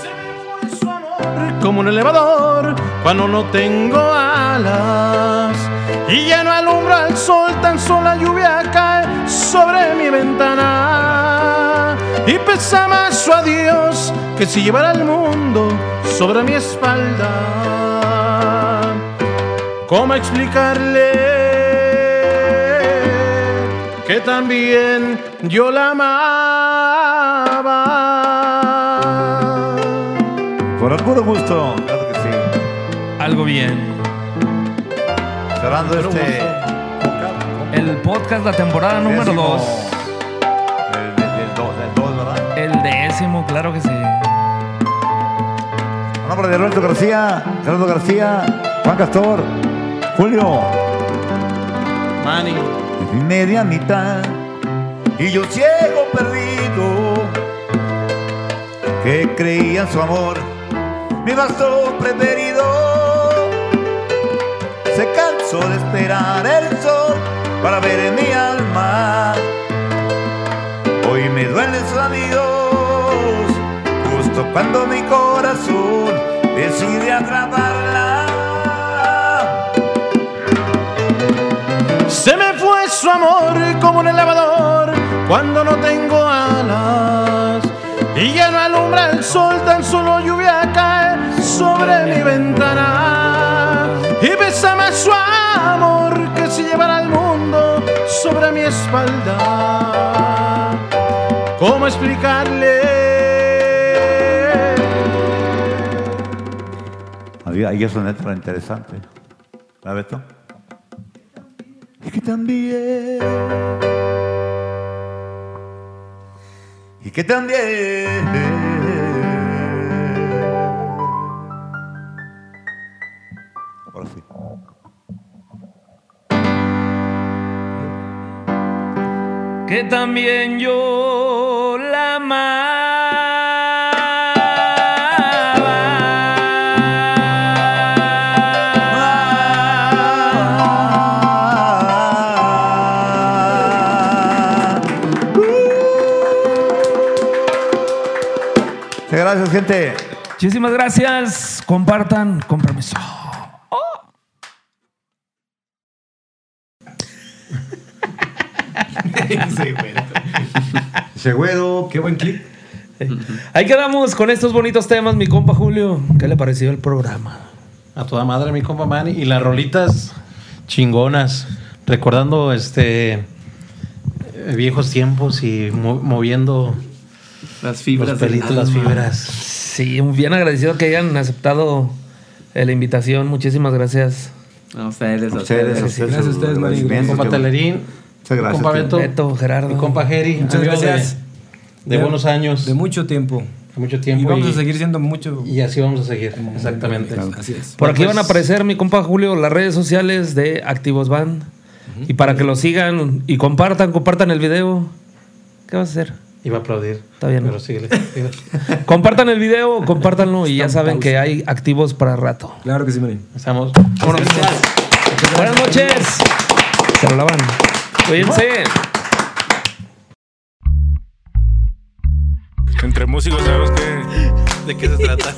Se me fue su amor como un elevador cuando no tengo alas. Y ya no alumbra el sol, tan solo la lluvia cae sobre mi ventana. Y pesa más su adiós que si llevara el mundo sobre mi espalda. ¿Cómo explicarle que también yo la amaba? Por puro gusto, claro que sí. Algo bien. Cerrando este. El podcast, la temporada número décimo- 2. Claro que sí. A nombre de Roberto García, Gerardo García, Juan Castor, Julio, Manny. media mitad, y yo ciego perdido, que creía en su amor, mi vasto preferido. Se cansó de esperar el sol para ver en mi alma. Hoy me duelen sus adiós, justo cuando mi corazón decide atraparla. Se me fue su amor como un elevador cuando no tengo alas. Y ya no alumbra el sol, tan solo lluvia cae sobre mi ventana. Y pesa más su amor que si llevara el mundo sobre mi espalda. ¿Cómo explicarle? Ahí, ahí es una letra interesante. ¿La Beto? Y que también. Y que también. Ahora sí. Que también yo Muchísimas gracias. Compartan con permiso. Seguro. Qué buen clip. Ahí quedamos con estos bonitos temas, mi compa Julio. ¿Qué le pareció el programa? A toda madre, mi compa Manny. Y las rolitas chingonas. Recordando este eh, viejos tiempos y mo- moviendo Las fibras. los pelitos, las alma. fibras. Sí, bien agradecido que hayan aceptado la invitación. Muchísimas gracias. A ustedes, a Ustedes, ustedes. ustedes, Gracias a ustedes, agradecimientos, Compa Telerín. Muchas gracias, Compa. Beto. Beto, Gerardo. Mi compa Jerry. Muchas amigo de- gracias. De, buenos años. De mucho tiempo. de mucho Y tiempo. vamos a seguir siendo mucho. Y así vamos a seguir. Exactamente. Así es. Por aquí Pues- van a aparecer, mi compa Julio, las redes sociales de Activos Band. Y para que lo sigan y compartan, compartan el video. ¿Qué vas a hacer? Iba a aplaudir. Está bien. Pero síguele. síguele. Compartan el video, compártanlo y ya saben pausa. que hay activos para rato. Claro que sí, Marín. Estamos. Buenas noches. Se lo lavan. Cuídense. Entre músicos sabemos que ¿De qué se trata?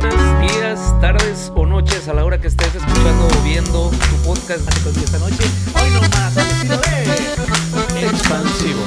Buenos días, tardes o noches a la hora que estés escuchando o viendo tu podcast. Esta noche, hoy nomás, al estilo